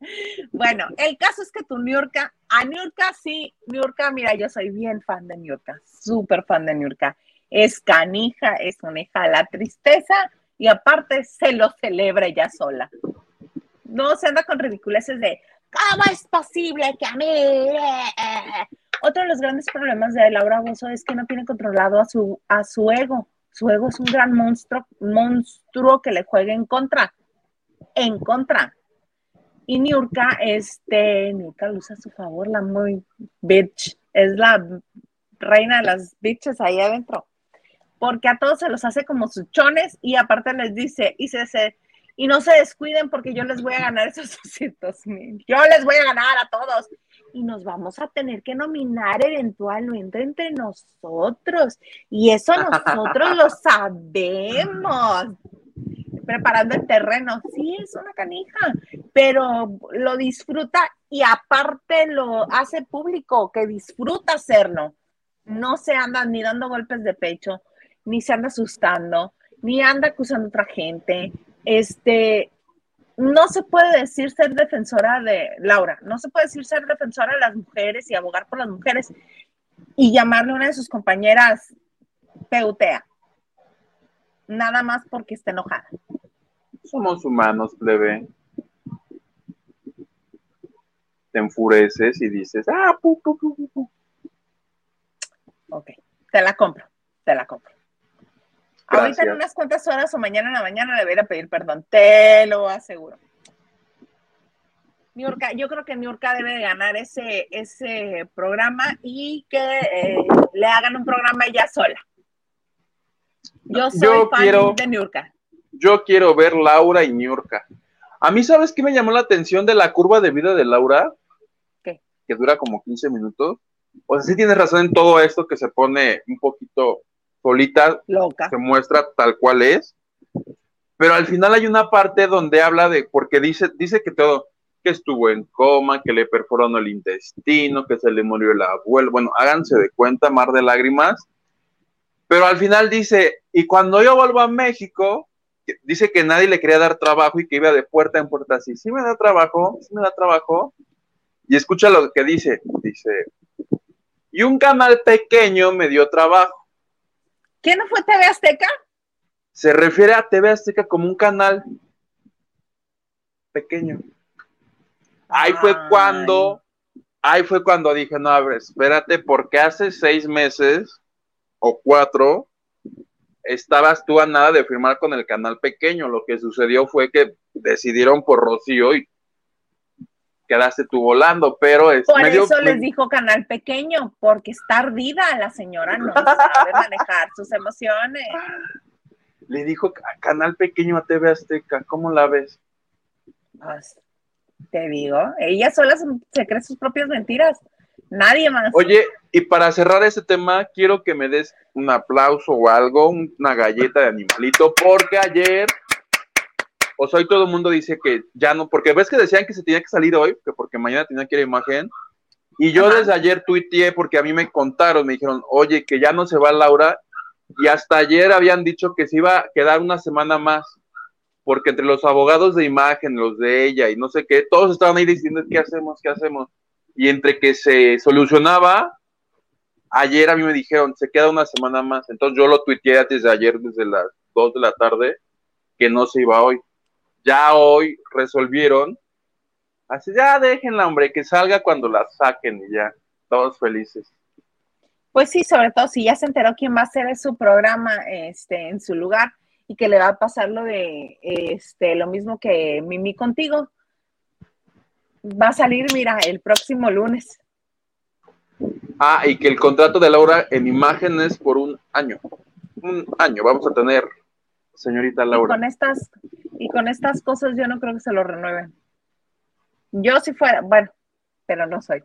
bueno, el caso es que tu Niurka, a Niurka sí, Niurka, mira, yo soy bien fan de Niurka, súper fan de Niurka. Es canija, es una hija de la tristeza, y aparte se lo celebra ella sola. No se anda con ridiculeces de, ¿cómo es posible que a mí? Otro de los grandes problemas de Laura Bozo es que no tiene controlado a su, a su ego. Su ego es un gran monstruo, monstruo que le juega en contra. En contra. Y Niurka, este, Niurka lo usa a su favor, la muy bitch. Es la reina de las bitches ahí adentro. Porque a todos se los hace como suchones y aparte les dice, y, se, y no se descuiden porque yo les voy a ganar esos 200 mil, yo les voy a ganar a todos. Y nos vamos a tener que nominar eventualmente entre nosotros. Y eso nosotros lo sabemos preparando el terreno. Sí, es una canija, pero lo disfruta y aparte lo hace público, que disfruta hacerlo. No se andan ni dando golpes de pecho, ni se anda asustando, ni anda acusando a otra gente. Este, no se puede decir ser defensora de Laura, no se puede decir ser defensora de las mujeres y abogar por las mujeres y llamarle a una de sus compañeras peutea. Nada más porque está enojada. Somos humanos, plebe. Te enfureces y dices, ah, pu, pu, pu, pu. Ok, te la compro, te la compro. Ahorita en unas cuantas horas o mañana en la mañana le voy a pedir perdón, te lo aseguro. Niurka, yo creo que Niurka debe de ganar ese, ese programa y que eh, le hagan un programa ella sola. Yo soy fan de Niurka. Yo quiero ver Laura y Niurka. A mí, ¿sabes qué me llamó la atención de la curva de vida de Laura? ¿Qué? Que dura como 15 minutos. O sea, sí tienes razón en todo esto que se pone un poquito solita se muestra tal cual es, pero al final hay una parte donde habla de, porque dice, dice que todo, que estuvo en coma, que le perforaron el intestino, que se le murió el abuelo, bueno, háganse de cuenta, mar de lágrimas, pero al final dice, y cuando yo vuelvo a México, dice que nadie le quería dar trabajo y que iba de puerta en puerta así, sí me da trabajo, sí me da trabajo, y escucha lo que dice, dice, y un canal pequeño me dio trabajo, ¿Qué no fue TV Azteca? Se refiere a TV Azteca como un canal pequeño. Ahí fue cuando, ahí fue cuando dije, no, a ver, espérate, porque hace seis meses o cuatro estabas tú a nada de firmar con el canal pequeño. Lo que sucedió fue que decidieron por Rocío y quedaste tú volando, pero es Por eso les dijo canal pequeño, porque está ardida la señora, no sabe manejar sus emociones. Le dijo canal pequeño a TV Azteca, ¿cómo la ves? Pues, te digo, ella sola se cree sus propias mentiras, nadie más. Oye, y para cerrar ese tema, quiero que me des un aplauso o algo, una galleta de animalito, porque ayer o sea, hoy todo el mundo dice que ya no, porque ves que decían que se tenía que salir hoy, que porque mañana tenía que ir a imagen, Y yo desde ayer tuiteé porque a mí me contaron, me dijeron, oye, que ya no se va Laura. Y hasta ayer habían dicho que se iba a quedar una semana más. Porque entre los abogados de imagen, los de ella y no sé qué, todos estaban ahí diciendo, ¿qué hacemos? ¿Qué hacemos? Y entre que se solucionaba, ayer a mí me dijeron, se queda una semana más. Entonces yo lo tuiteé desde ayer, desde las 2 de la tarde, que no se iba hoy. Ya hoy resolvieron Así, ya déjenla, hombre, que salga cuando la saquen y ya, todos felices. Pues sí, sobre todo si ya se enteró quién va a hacer su programa este, en su lugar y que le va a pasar lo de este, lo mismo que Mimi contigo. Va a salir, mira, el próximo lunes. Ah, y que el contrato de Laura en imagen es por un año. Un año vamos a tener, señorita Laura. Y con estas, y con estas cosas yo no creo que se lo renueven. Yo si fuera, bueno, pero no soy.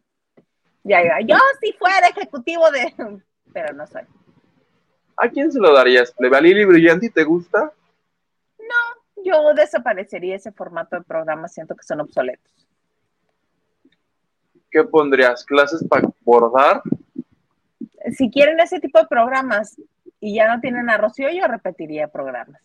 Ya iba, yo si fuera ejecutivo de, pero no soy. ¿A quién se lo darías? ¿Plebe Lili Brillanti te gusta? No, yo desaparecería ese formato de programa, siento que son obsoletos. ¿Qué pondrías? ¿Clases para bordar? Si quieren ese tipo de programas y ya no tienen a Rocío, yo repetiría programas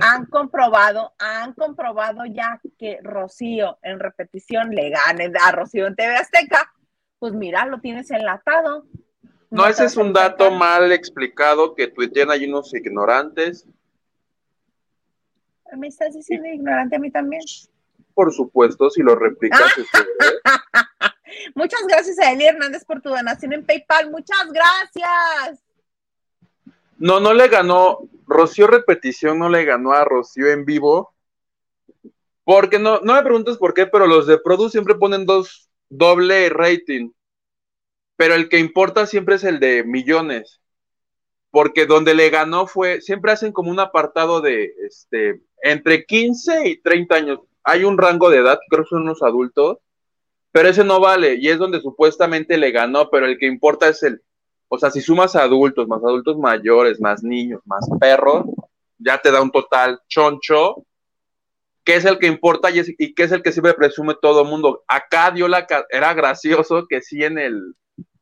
han comprobado, han comprobado ya que Rocío en repetición le gane a Rocío en TV Azteca, pues mira, lo tienes enlatado. No, ese es un dato mal explicado que tuitean hay unos ignorantes. ¿Me estás diciendo ignorante a mí también? Por supuesto, si lo replicas. Muchas gracias a Eli Hernández por tu donación en PayPal. Muchas gracias. No, no le ganó. Rocío Repetición no le ganó a Rocío en vivo. Porque no, no me preguntes por qué, pero los de Produ siempre ponen dos doble rating. Pero el que importa siempre es el de millones. Porque donde le ganó fue, siempre hacen como un apartado de este entre 15 y 30 años. Hay un rango de edad, creo que son unos adultos, pero ese no vale, y es donde supuestamente le ganó, pero el que importa es el, o sea, si sumas adultos, más adultos mayores, más niños, más perros, ya te da un total choncho, que es el que importa y, es, que es el que siempre presume todo el mundo. Acá dio la era gracioso que sí en el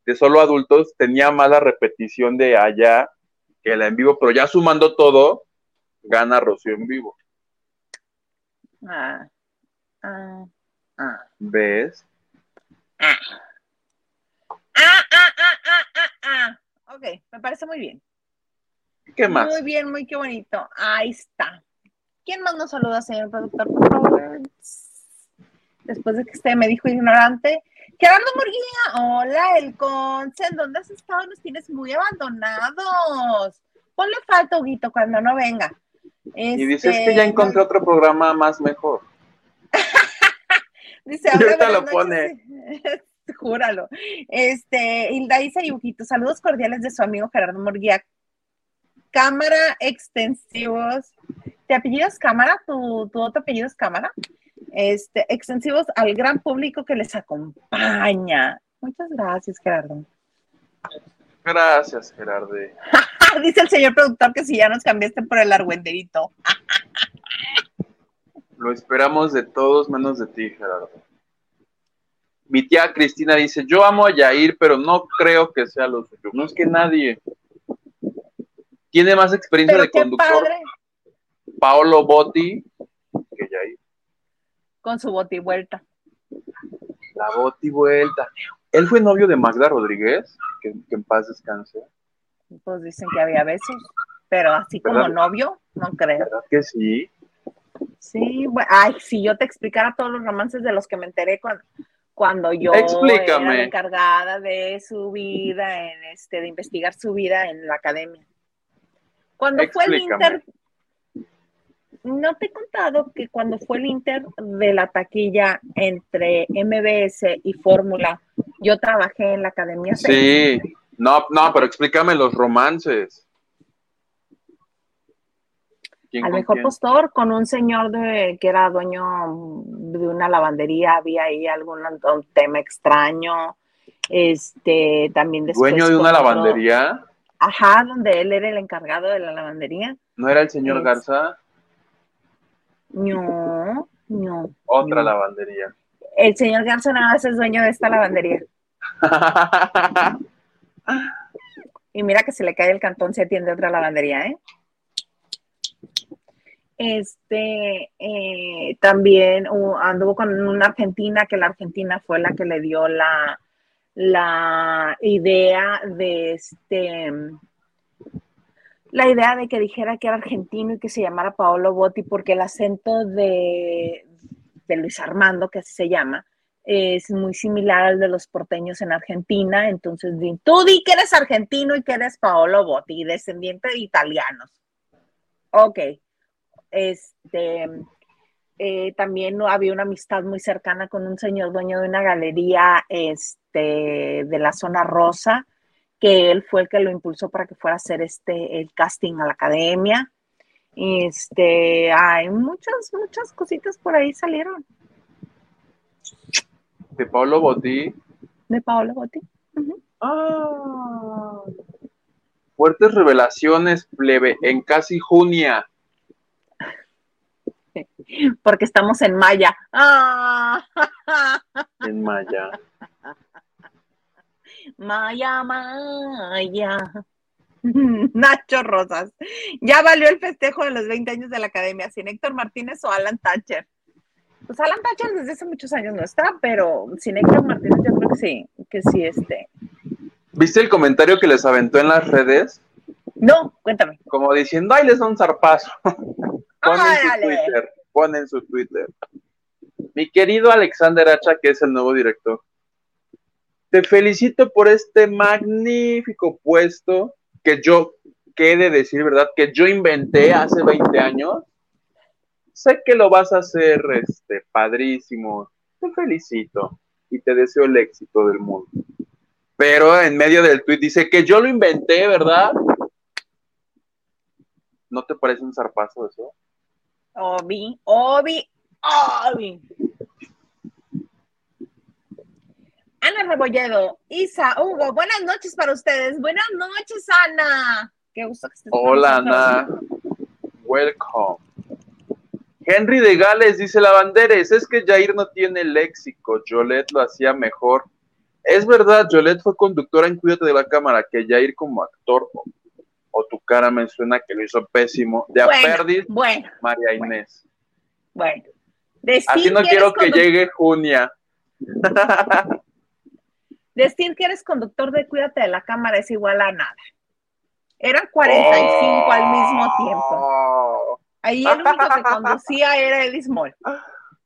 de solo adultos tenía más la repetición de allá que la en vivo, pero ya sumando todo, gana Rocío en vivo. Ah. ¿Ves? Ah. Ah, ah, ah, ah, ah, ah. Ok, me parece muy bien. ¿Qué más? Muy bien, muy qué bonito. Ahí está. ¿Quién más nos saluda, señor productor, por favor? Después de que usted me dijo ignorante. Gerardo Murguía, hola, el Conce, ¿dónde has estado? Nos tienes muy abandonados. Ponle falta, Huguito, cuando no venga. y dices que ya este, encontré otro programa más mejor. Dice, ahorita lo pone. júralo. Este, Hilda Isa Yujito, saludos cordiales de su amigo Gerardo Morguía. Cámara Extensivos. ¿Te apellidas Cámara? ¿Tu, ¿Tu, otro apellido es Cámara? Este, extensivos al gran público que les acompaña. Muchas gracias, Gerardo. Gracias, Gerardo. Dice el señor productor que si ya nos cambiaste por el argüenderito. Lo esperamos de todos menos de ti, Gerardo. Mi tía Cristina dice, yo amo a Yair, pero no creo que sea lo suyo. No es que nadie tiene más experiencia de conductor. Paolo Botti que Yair. Con su Botti vuelta. La Botti vuelta. Él fue novio de Magda Rodríguez, que, en paz descanse. Pues dicen que había besos, pero así como novio, no creo. ¿Verdad que sí? Sí, bueno, ay, si yo te explicara todos los romances de los que me enteré cuando, cuando yo era la encargada de su vida, en este, de investigar su vida en la academia. Cuando fue el Inter, no te he contado que cuando fue el Inter de la taquilla entre MBS y Fórmula, yo trabajé en la academia. Sí, no, no, pero explícame los romances al mejor postor con un señor de, que era dueño de una lavandería, había ahí algún tema extraño. Este, también ¿Dueño de una lavandería? Ajá, donde él era el encargado de la lavandería. ¿No era el señor Garza? No, no. Otra lavandería. El señor Garza nada es dueño de esta lavandería. y mira que se le cae el cantón, se atiende otra lavandería, ¿eh? Este eh, también anduvo con una argentina, que la argentina fue la que le dio la, la idea de este la idea de que dijera que era argentino y que se llamara Paolo Botti porque el acento de, de Luis Armando, que así se llama, es muy similar al de los porteños en Argentina. Entonces, tú di que eres argentino y que eres Paolo Botti, descendiente de italianos. Ok. Este, eh, también había una amistad muy cercana con un señor dueño de una galería este, de la zona rosa, que él fue el que lo impulsó para que fuera a hacer este, el casting a la academia. Este, hay muchas, muchas cositas por ahí salieron. De Pablo Botti. De Pablo Botti. Ah. Fuertes revelaciones, plebe, en casi junia. Porque estamos en Maya. Ah. En Maya. Maya, Maya. Nacho Rosas. Ya valió el festejo de los 20 años de la academia, sin Héctor Martínez o Alan Thatcher. Pues Alan Thatcher desde hace muchos años no está, pero sin Héctor Martínez yo creo que sí, que sí este. ¿Viste el comentario que les aventó en las redes? No, cuéntame. Como diciendo, ay, les da un zarpazo. Ponen su Twitter, ponen su Twitter. Mi querido Alexander Hacha, que es el nuevo director, te felicito por este magnífico puesto que yo, que he de decir, ¿verdad? Que yo inventé hace 20 años. Sé que lo vas a hacer, este, padrísimo. Te felicito y te deseo el éxito del mundo. Pero en medio del tweet dice que yo lo inventé, ¿verdad? ¿No te parece un zarpazo eso? Obi, Obi, Obi. Ana Rebolledo, Isa, Hugo, buenas noches para ustedes. Buenas noches, Ana. Qué gusto que estés Hola, Ana. Welcome. Henry de Gales dice Lavanderes, es que Jair no tiene léxico, Jolet lo hacía mejor. Es verdad, Jolet fue conductora en Cuídate de la Cámara, que Jair como actor o, tu cara me suena que lo hizo pésimo. De bueno, bueno, María Inés. Bueno. Así no quiero que llegue Junia. Decir que eres conductor de Cuídate de la Cámara es igual a nada. Eran 45 al mismo tiempo. Ahí el único que conducía era Edis Moll.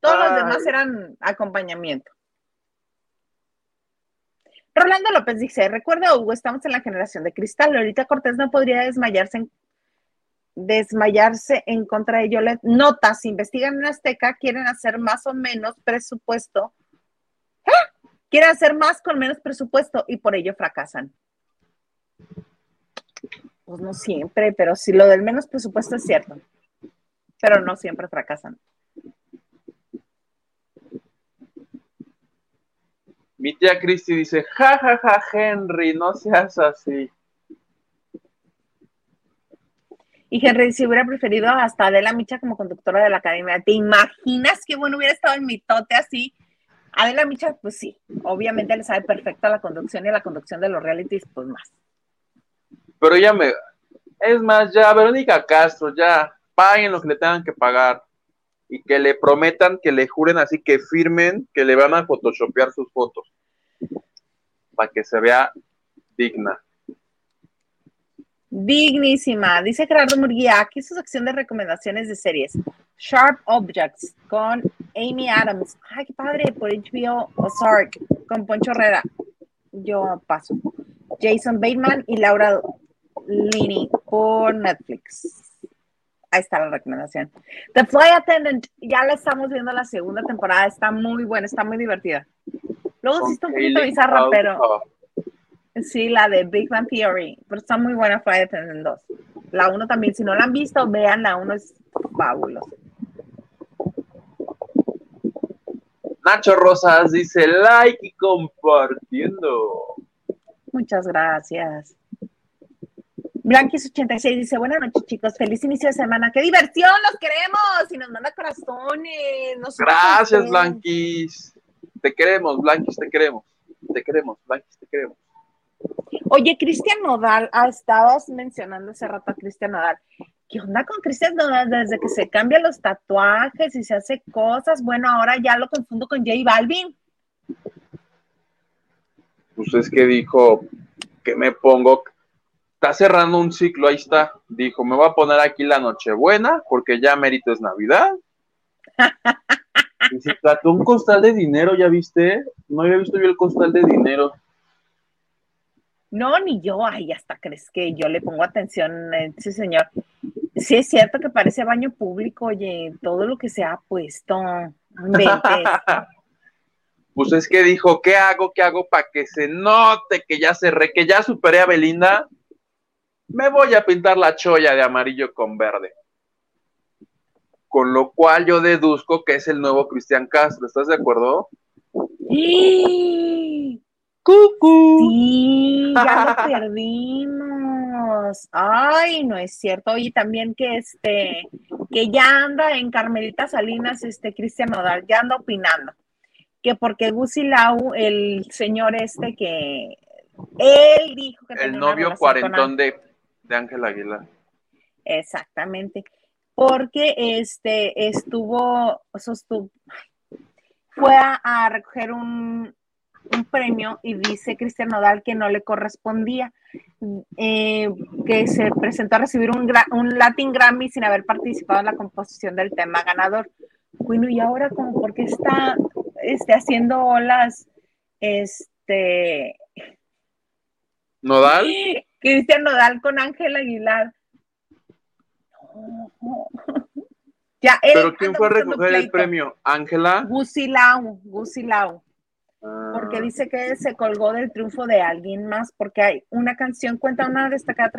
Todos los demás eran acompañamiento. Rolando López dice, recuerda Hugo, estamos en la generación de cristal. Ahorita Cortés no podría desmayarse en, desmayarse en contra de Yolet. Notas, investigan en Azteca, quieren hacer más o menos presupuesto. ¡Ah! quieren hacer más con menos presupuesto y por ello fracasan. Pues no siempre, pero si lo del menos presupuesto es cierto, pero no siempre fracasan. Mi tía Cristi dice, ja, ja, ja, Henry, no seas así. Y Henry, si hubiera preferido hasta Adela Micha como conductora de la academia, ¿te imaginas qué bueno hubiera estado en mi tote así? Adela Micha, pues sí, obviamente le sabe perfecto a la conducción y la conducción de los realities, pues más. Pero ya me, es más, ya Verónica Castro, ya paguen lo que le tengan que pagar y que le prometan, que le juren así, que firmen, que le van a photoshopear sus fotos para que se vea digna. Dignísima. Dice Gerardo Murguía, aquí su sección de recomendaciones de series. Sharp Objects con Amy Adams. Ay, qué padre, por HBO Ozark con Poncho Herrera. Yo paso. Jason Bateman y Laura Linney por Netflix. Ahí está la recomendación. The Fly Attendant, ya la estamos viendo la segunda temporada. Está muy buena, está muy divertida. Luego sí está un poquito bizarra, pero Sí, la de Big Bang Theory, pero está muy buena Fly Attendant 2. La 1 también, si no la han visto, vean, la 1 es fabulosa. Nacho Rosas dice like y compartiendo. Muchas gracias. Blanquis86 dice, buenas noches chicos, feliz inicio de semana, qué diversión, los queremos y nos manda corazones. Gracias Blanquis. te queremos, Blanquis, te queremos, te queremos, Blanquis, te queremos. Oye, Cristian Nodal, ah, estabas mencionando hace rato a Cristian Nodal. ¿Qué onda con Cristian Nodal? Desde que se cambian los tatuajes y se hace cosas, bueno, ahora ya lo confundo con J Balvin. Pues es que dijo que me pongo, está cerrando un ciclo, ahí está. Dijo, me voy a poner aquí la Nochebuena porque ya mérito es Navidad. y se trató un costal de dinero, ¿ya viste? No había visto yo el costal de dinero. No, ni yo, ay, hasta crees que yo le pongo atención a ese señor. Sí, es cierto que parece baño público, oye, todo lo que se ha puesto. pues es que dijo, ¿qué hago? ¿Qué hago para que se note que ya cerré, que ya superé a Belinda? Me voy a pintar la cholla de amarillo con verde. Con lo cual yo deduzco que es el nuevo Cristian Castro, ¿estás de acuerdo? ¡Sí! ¡Cucu! Sí, ya lo perdimos. Ay, no es cierto. Y también que este, que ya anda en Carmelita Salinas, este Cristian Nodal, ya anda opinando. Que porque Gusi Lau, el señor este que él dijo que el novio cuarentón de, de Ángel Aguilar. Exactamente. Porque este estuvo, sostuvo, fue a recoger un, un premio y dice Cristian Nodal que no le correspondía, eh, que se presentó a recibir un, un, Latin Grammy sin haber participado en la composición del tema ganador. Bueno, y ahora como porque está este, haciendo olas, este... ¿Nodal? Cristian Nodal con Ángel Aguilar. Ya, ¿Pero quién fue a recoger el premio? ¿Ángela? Gusilao, Gusilao porque ah. dice que se colgó del triunfo de alguien más, porque hay una canción, cuenta una destacada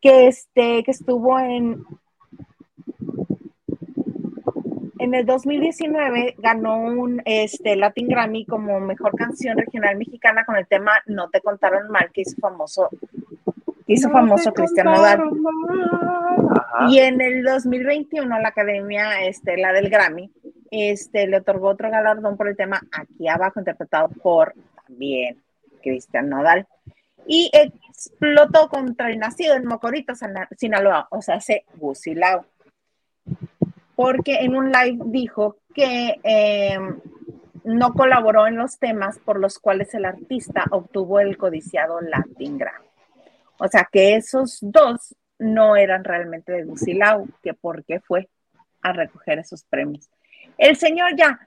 que este que estuvo en en el 2019 ganó un este Latin Grammy como mejor canción regional mexicana con el tema No te contaron mal que hizo famoso hizo famoso Cristian Nodal. Y en el 2021 la Academia este la del Grammy este, le otorgó otro galardón por el tema aquí abajo, interpretado por también Cristian Nodal. Y explotó contra el nacido en Mocorito, Sinaloa, o sea, se Gusilao. Porque en un live dijo que em, no colaboró en los temas por los cuales el artista obtuvo el codiciado Latin Grammy. O sea, que esos dos no eran realmente de Gusilao, que por qué fue a recoger esos premios. El señor ya,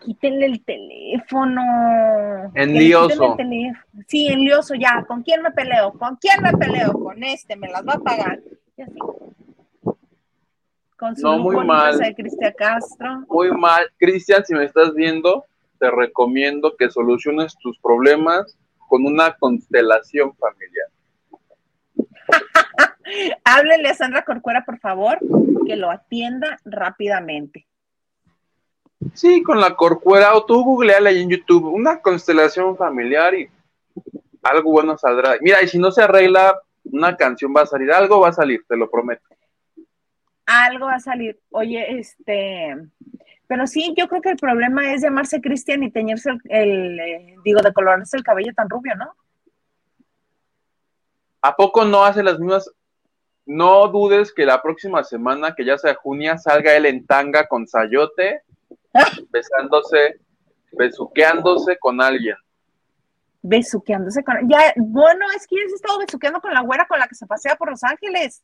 quítenle el teléfono. Enlioso. Sí, enlioso ya. ¿Con quién me peleo? ¿Con quién me peleo? Con este, me las va a pagar. Y así. Con su no, muy mal. de Cristian Castro. Muy mal. Cristian, si me estás viendo, te recomiendo que soluciones tus problemas con una constelación familiar. Háblele a Sandra Corcuera, por favor, que lo atienda rápidamente. Sí, con la corcuera, o tú googleala ahí en YouTube, una constelación familiar y algo bueno saldrá. Mira, y si no se arregla, una canción va a salir, algo va a salir, te lo prometo. Algo va a salir. Oye, este, pero sí, yo creo que el problema es llamarse Cristian y teñirse el, eh, digo, de colorarse el cabello tan rubio, ¿no? ¿A poco no hace las mismas? No dudes que la próxima semana, que ya sea junio, salga él en tanga con sayote besándose, besuqueándose con alguien. Besuqueándose con. Ya, bueno, es que ya se estado besuqueando con la güera con la que se pasea por Los Ángeles.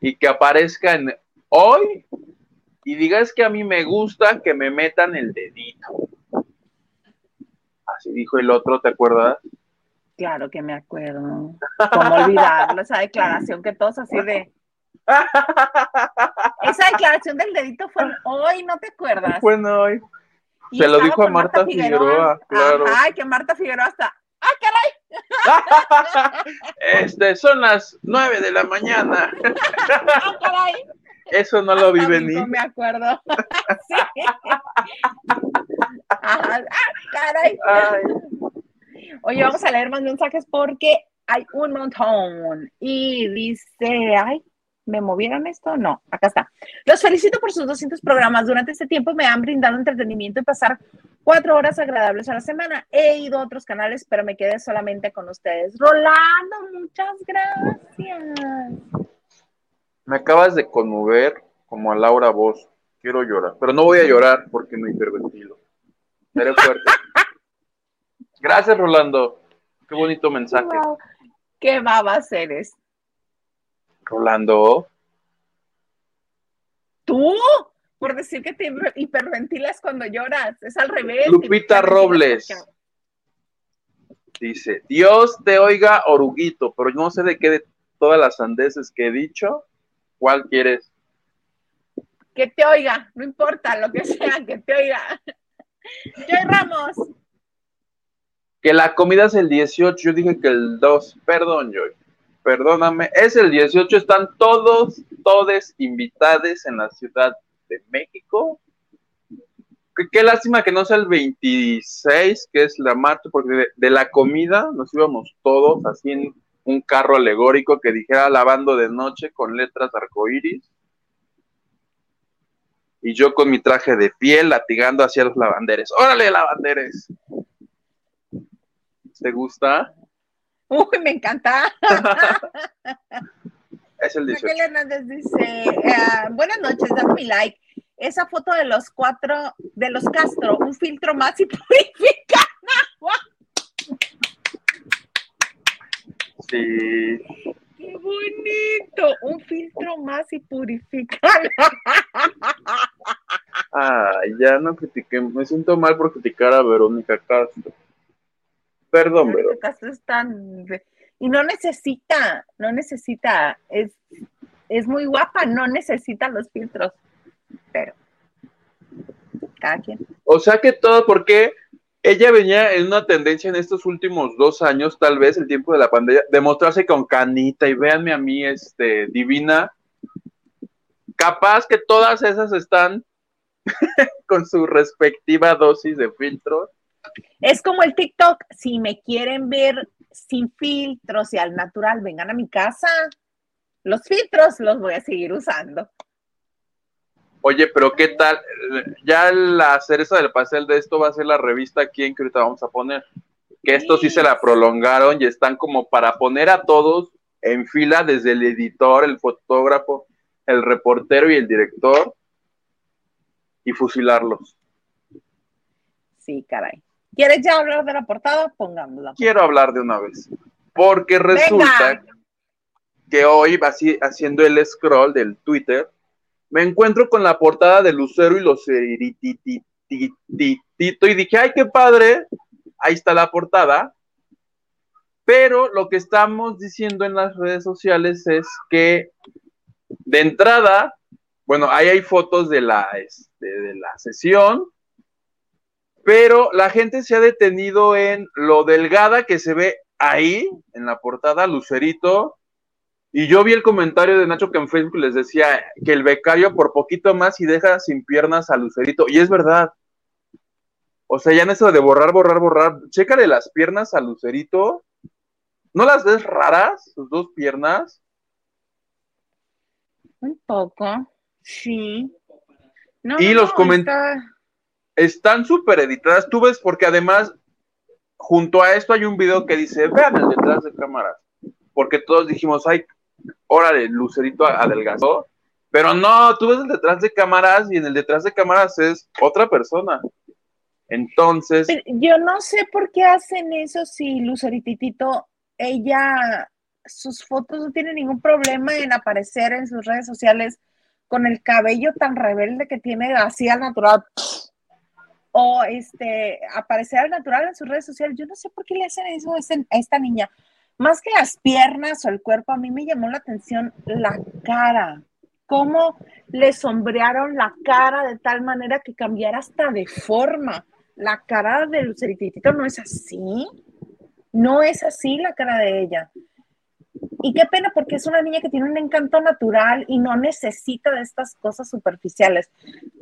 Y que aparezca en hoy y diga es que a mí me gusta que me metan el dedito. Así dijo el otro, ¿te acuerdas? Claro que me acuerdo. ¿Cómo olvidarlo? Esa declaración que todos así de. Esa declaración del dedito fue hoy, ¿no te acuerdas? Fue hoy. Se lo dijo a Marta, Figueroa, claro. Ay, que Marta Figueroa está. ¡Ah, caray! Este, son las nueve de la mañana. ¡Ah, caray! Eso no lo vi venir. No me acuerdo. sí. ¡Ah, caray! Oye, vamos a leer más mensajes porque hay un montón. Y dice, ay, ¿Me movieron esto? No, acá está. Los felicito por sus 200 programas. Durante este tiempo me han brindado entretenimiento y pasar cuatro horas agradables a la semana. He ido a otros canales, pero me quedé solamente con ustedes. Rolando, muchas gracias. Me acabas de conmover como a Laura Voz. Quiero llorar, pero no voy a llorar porque me hiperventilo. Seré fuerte. Gracias, Rolando. Qué bonito mensaje. Qué babas eres. Rolando. ¿Tú? Por decir que te hiperventilas cuando lloras. Es al revés. Lupita Robles. Dice, Dios te oiga, oruguito, pero no sé de qué de todas las sandeces que he dicho, ¿cuál quieres? Que te oiga, no importa lo que sea, que te oiga. Joy Ramos. Que la comida es el 18, yo dije que el 2, perdón, Joy perdóname, es el 18, están todos, todos invitados en la Ciudad de México. Qué, lástima que no sea el 26, que es la marcha, porque de, la comida nos íbamos todos así en un carro alegórico que dijera lavando de noche con letras arcoíris. Y yo con mi traje de piel latigando hacia los lavanderes. ¡Órale, lavanderes! ¿Te gusta? Uy, me encanta. es el 18. Hernández dice, eh, buenas noches, dame mi like. Esa foto de los cuatro, de los Castro, un filtro más y purifica Sí. Qué bonito, un filtro más y purifica. Ay, ya no critiqué, me siento mal por criticar a Verónica Castro. Perdón, pero. Y no necesita, no necesita, es, es muy guapa, no necesita los filtros, pero cada quien. O sea que todo, porque ella venía en una tendencia en estos últimos dos años, tal vez el tiempo de la pandemia, de mostrarse con canita y véanme a mí, este, divina. Capaz que todas esas están con su respectiva dosis de filtros es como el TikTok, si me quieren ver sin filtros y al natural, vengan a mi casa. Los filtros los voy a seguir usando. Oye, pero ¿qué tal? Ya la cereza del pastel de esto va a ser la revista aquí en que ahorita vamos a poner. Que esto sí se la prolongaron y están como para poner a todos en fila, desde el editor, el fotógrafo, el reportero y el director, y fusilarlos. Sí, caray. ¿Quieres ya hablar de la portada? Pongámosla. Quiero hablar de una vez. Porque resulta que hoy, así, haciendo el scroll del Twitter, me encuentro con la portada de Lucero y los y dije, ay, qué padre, ahí está la portada. Pero lo que estamos diciendo en las redes sociales es que de entrada, bueno, ahí hay fotos de la, este, de la sesión, pero la gente se ha detenido en lo delgada que se ve ahí, en la portada, Lucerito. Y yo vi el comentario de Nacho que en Facebook les decía que el becario por poquito más y deja sin piernas a Lucerito. Y es verdad. O sea, ya en eso de borrar, borrar, borrar, chécale las piernas a Lucerito. ¿No las ves raras, sus dos piernas? Un poco, sí. y los comentarios están súper editadas. Tú ves, porque además, junto a esto hay un video que dice, vean el detrás de cámaras. Porque todos dijimos, ay, órale, Lucerito adelgazó. Pero no, tú ves el detrás de cámaras y en el detrás de cámaras es otra persona. Entonces. yo no sé por qué hacen eso si Lucerititito, ella, sus fotos no tienen ningún problema en aparecer en sus redes sociales con el cabello tan rebelde que tiene así al natural o este, aparecer al natural en sus redes sociales. Yo no sé por qué le hacen eso a esta niña. Más que las piernas o el cuerpo, a mí me llamó la atención la cara. Cómo le sombrearon la cara de tal manera que cambiara hasta de forma. La cara de Luceritito no es así. No es así la cara de ella. Y qué pena porque es una niña que tiene un encanto natural y no necesita de estas cosas superficiales.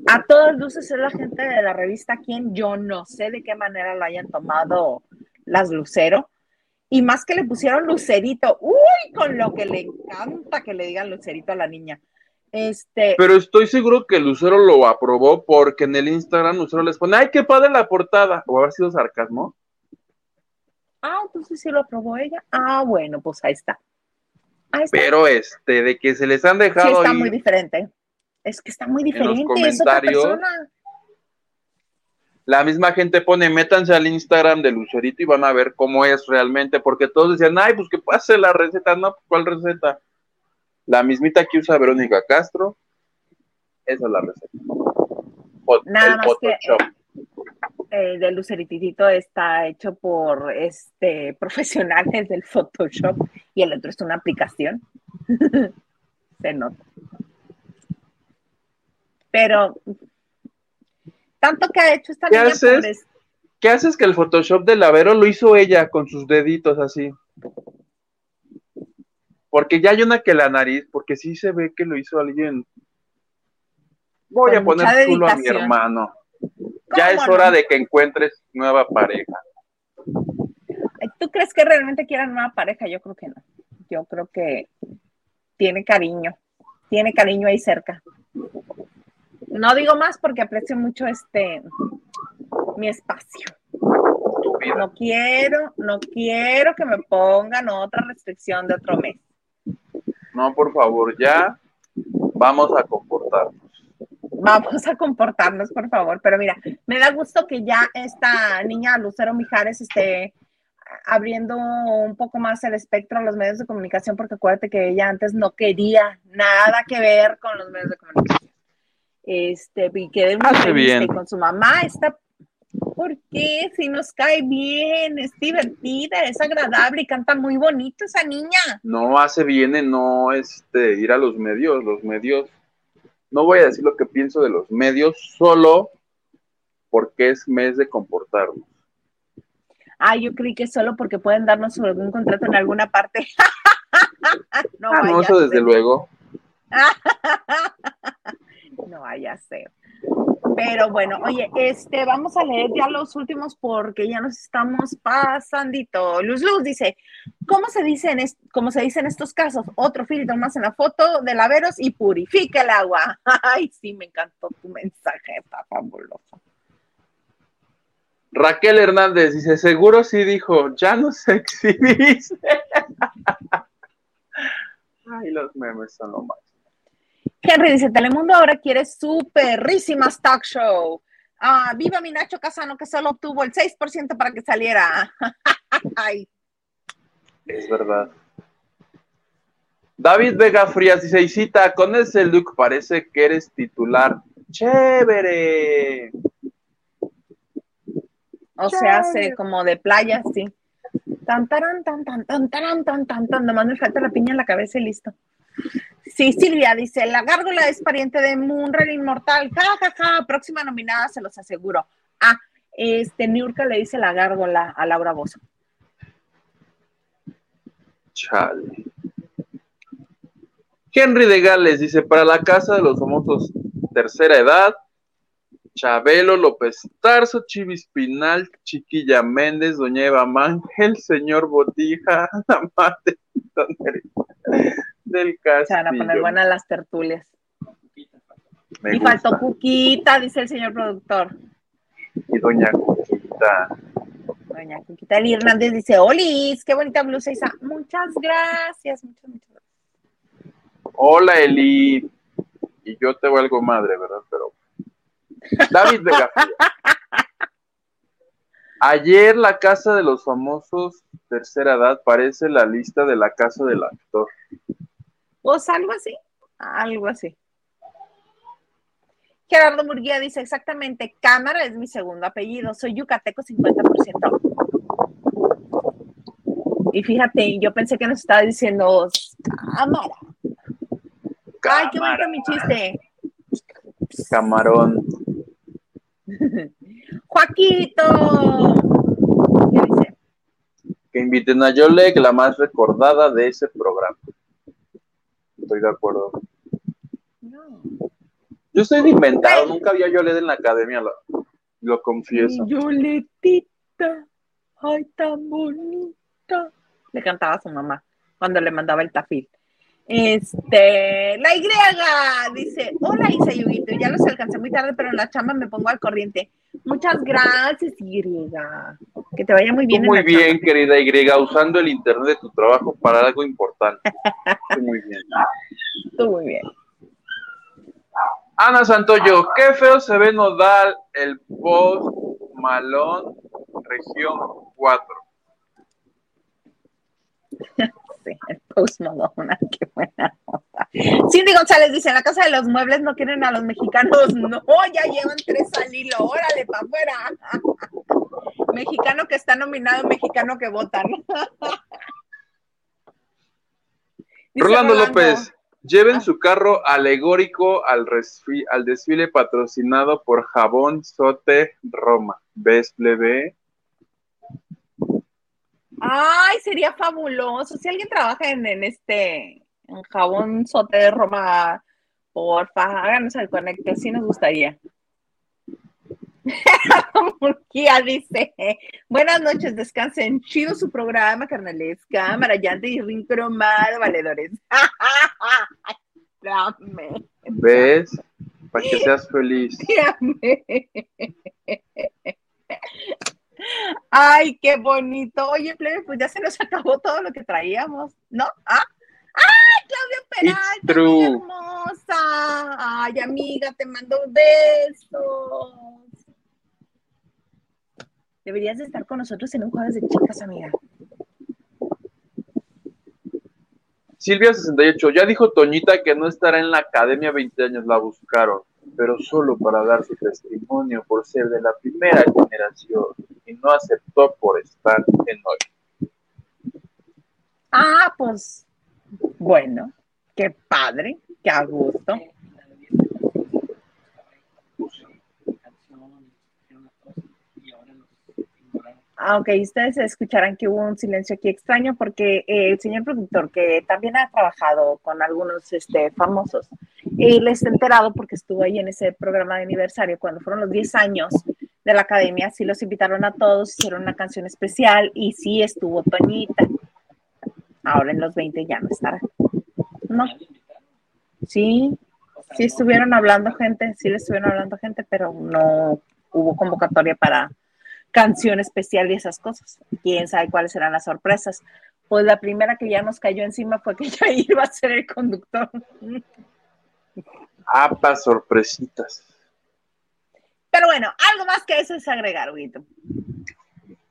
A todas luces es la gente de la revista quien yo no sé de qué manera lo hayan tomado las Lucero. Y más que le pusieron lucerito. Uy, con lo que le encanta que le digan lucerito a la niña. Este... Pero estoy seguro que Lucero lo aprobó porque en el Instagram Lucero les pone, ay, qué padre la portada. O haber sido sarcasmo. Ah, entonces sí lo aprobó ella. Ah, bueno, pues ahí está. Pero este, de que se les han dejado. Sí, está muy diferente. Es que está muy diferente. Es otra persona. La misma gente pone, métanse al Instagram de Lucerito y van a ver cómo es realmente, porque todos decían, ay, pues que pase la receta, no, ¿cuál receta? La mismita que usa Verónica Castro, esa es la receta. Nada más que eh, de Luceritito está hecho por este profesionales del Photoshop y el otro es una aplicación. Se nota. Pero tanto que ha hecho esta ¿Qué haces? ¿Qué haces que el Photoshop de Lavero lo hizo ella con sus deditos así? Porque ya hay una que la nariz, porque sí se ve que lo hizo alguien. Voy a poner culo a mi hermano. Ya es hora de que encuentres nueva pareja. ¿Tú crees que realmente quieran nueva pareja? Yo creo que no. Yo creo que tiene cariño. Tiene cariño ahí cerca. No digo más porque aprecio mucho este mi espacio. No quiero, no quiero que me pongan otra restricción de otro mes. No, por favor, ya vamos a comportarnos. Vamos a comportarnos, por favor. Pero mira, me da gusto que ya esta niña Lucero Mijares esté abriendo un poco más el espectro a los medios de comunicación, porque acuérdate que ella antes no quería nada que ver con los medios de comunicación este, y que de bien. con su mamá está, ¿por qué? Si nos cae bien, es divertida, es agradable y canta muy bonito esa niña. No hace bien en no este, ir a los medios, los medios, no voy a decir lo que pienso de los medios, solo porque es mes de comportarnos. Ah, yo creí que solo porque pueden darnos algún contrato en alguna parte. no, ah, no, eso desde luego. no vaya a ser. Pero bueno, oye, este, vamos a leer ya los últimos porque ya nos estamos pasandito. Luz Luz dice, ¿cómo se dice en, cómo se dice en estos casos? Otro filtro más en la foto de laveros y purifica el agua. Ay, sí, me encantó tu mensaje, está fabuloso. Raquel Hernández dice, seguro sí dijo, ya no se exhibiste. Ay, los memes son lo más. Henry dice, Telemundo ahora quiere su perrísimas talk show. Ah, viva mi Nacho Casano que solo obtuvo el 6% para que saliera. Es verdad. David Vega Frías dice, cita, con ese look parece que eres titular. Chévere. O se hace como de playa, sí. Tan, taran, tan, tan, tan, tan, tan, tan, tan, nomás me falta la piña en la cabeza y listo. Sí, Silvia dice, la gárgola es pariente de Munra inmortal. Ja, ja, próxima nominada, se los aseguro. Ah, este, Niurka le dice la gárgola a Laura Bozo. Chale. Henry de Gales dice, para la casa de los famosos tercera edad, Chabelo, López Tarso, Chivis Pinal, Chiquilla Méndez, Doña Eva Mangel, Señor Botija, la madre del castillo. Se van a poner buenas las tertulias. y faltó Cuquita, dice el señor productor. Y Doña Cuquita. Doña Cuquita Eli Hernández dice, Olis, qué bonita blusa esa. Muchas gracias, muchas, muchas gracias. Hola Eli. Y yo te valgo madre, ¿verdad? Pero David Vega. Ayer la casa de los famosos tercera edad parece la lista de la casa del actor. Pues algo así, algo así. Gerardo Murguía dice exactamente, cámara es mi segundo apellido, soy yucateco 50%. Y fíjate, yo pensé que nos estaba diciendo cámara. Ay, qué bonito mi chiste. Camarón. Joaquito. ¿Qué dice? Que inviten a Yolek, la más recordada de ese programa. Estoy de acuerdo. Yo estoy inventado, nunca había Yoled en la academia, lo, confieso. Yoletita, ay, tan bonita. le cantaba a su mamá cuando le mandaba el tafil. Este, la Y dice, hola Isa Yuguito, ya los alcancé muy tarde, pero en la chamba me pongo al corriente. Muchas gracias, Y. Que te vaya muy bien. muy bien, querida Y, usando el internet de tu trabajo para algo importante. muy bien. Tú muy bien. Ana Santoyo, qué feo se ve nodal el post malón región 4. Sí, el post malón, qué buena nota. Cindy González dice, en la casa de los muebles no quieren a los mexicanos. No, ya llevan tres al hilo, órale, para afuera. mexicano que está nominado, mexicano que votan. Rolando López. Lleven ah. su carro alegórico al, al desfile patrocinado por Jabón Sote Roma. ¿Ves, plebe? Ay, sería fabuloso. Si alguien trabaja en, este en Jabón Sote de Roma, porfa, háganos el conecte, sí nos gustaría. Murquía dice, buenas noches, descansen, chido su programa, carnales, cámara, llante y ring cromado, valedores. Dame. ¿Ves? Para que seas feliz. Ay, qué bonito. Oye, plebe, pues ya se nos acabó todo lo que traíamos, ¿no? ¿Ah? ¡Ay, Claudia Peralta! hermosa! ¡Ay, amiga, te mando un beso! Deberías de estar con nosotros en un jueves de chicas, amiga. Silvia68, ya dijo Toñita que no estará en la academia 20 años, la buscaron, pero solo para dar su testimonio por ser de la primera generación y no aceptó por estar en hoy. Ah, pues bueno, qué padre, qué a gusto. aunque ustedes escucharán que hubo un silencio aquí extraño porque el señor productor, que también ha trabajado con algunos este, famosos, y les he enterado porque estuvo ahí en ese programa de aniversario cuando fueron los 10 años de la academia, sí los invitaron a todos, hicieron una canción especial y sí estuvo Toñita. Ahora en los 20 ya no estará. No. Sí, sí estuvieron hablando gente, sí le estuvieron hablando gente, pero no hubo convocatoria para canción especial y esas cosas. Quién sabe cuáles serán las sorpresas. Pues la primera que ya nos cayó encima fue que ya iba a ser el conductor. Apa, sorpresitas. Pero bueno, algo más que eso es agregar, Huguito.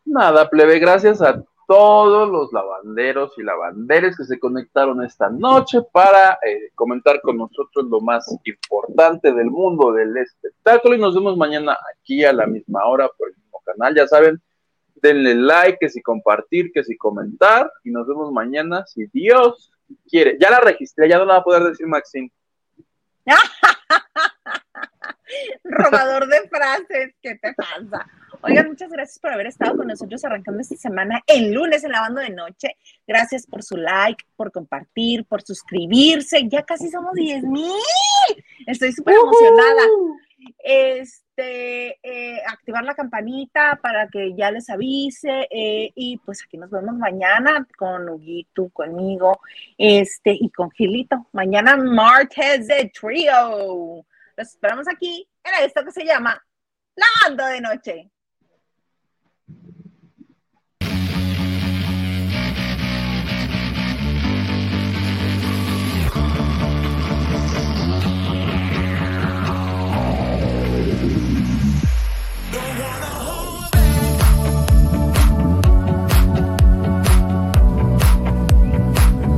Nada, plebe, gracias a todos los lavanderos y lavanderes que se conectaron esta noche para eh, comentar con nosotros lo más importante del mundo del espectáculo y nos vemos mañana aquí a la misma hora por el canal. Ya saben, denle like, que si compartir, que si comentar. Y nos vemos mañana, si Dios quiere. Ya la registré, ya no la va a poder decir Maxine. Robador de frases, ¿qué te pasa? Oigan, muchas gracias por haber estado con nosotros arrancando esta semana el lunes en lavando de noche. Gracias por su like, por compartir, por suscribirse. Ya casi somos 10 mil. Estoy súper emocionada. Este, eh, activar la campanita para que ya les avise. Eh, y pues aquí nos vemos mañana con Huguito, conmigo, este, y con Gilito. Mañana martes de trío. Los esperamos aquí en esto que se llama Lavando de Noche.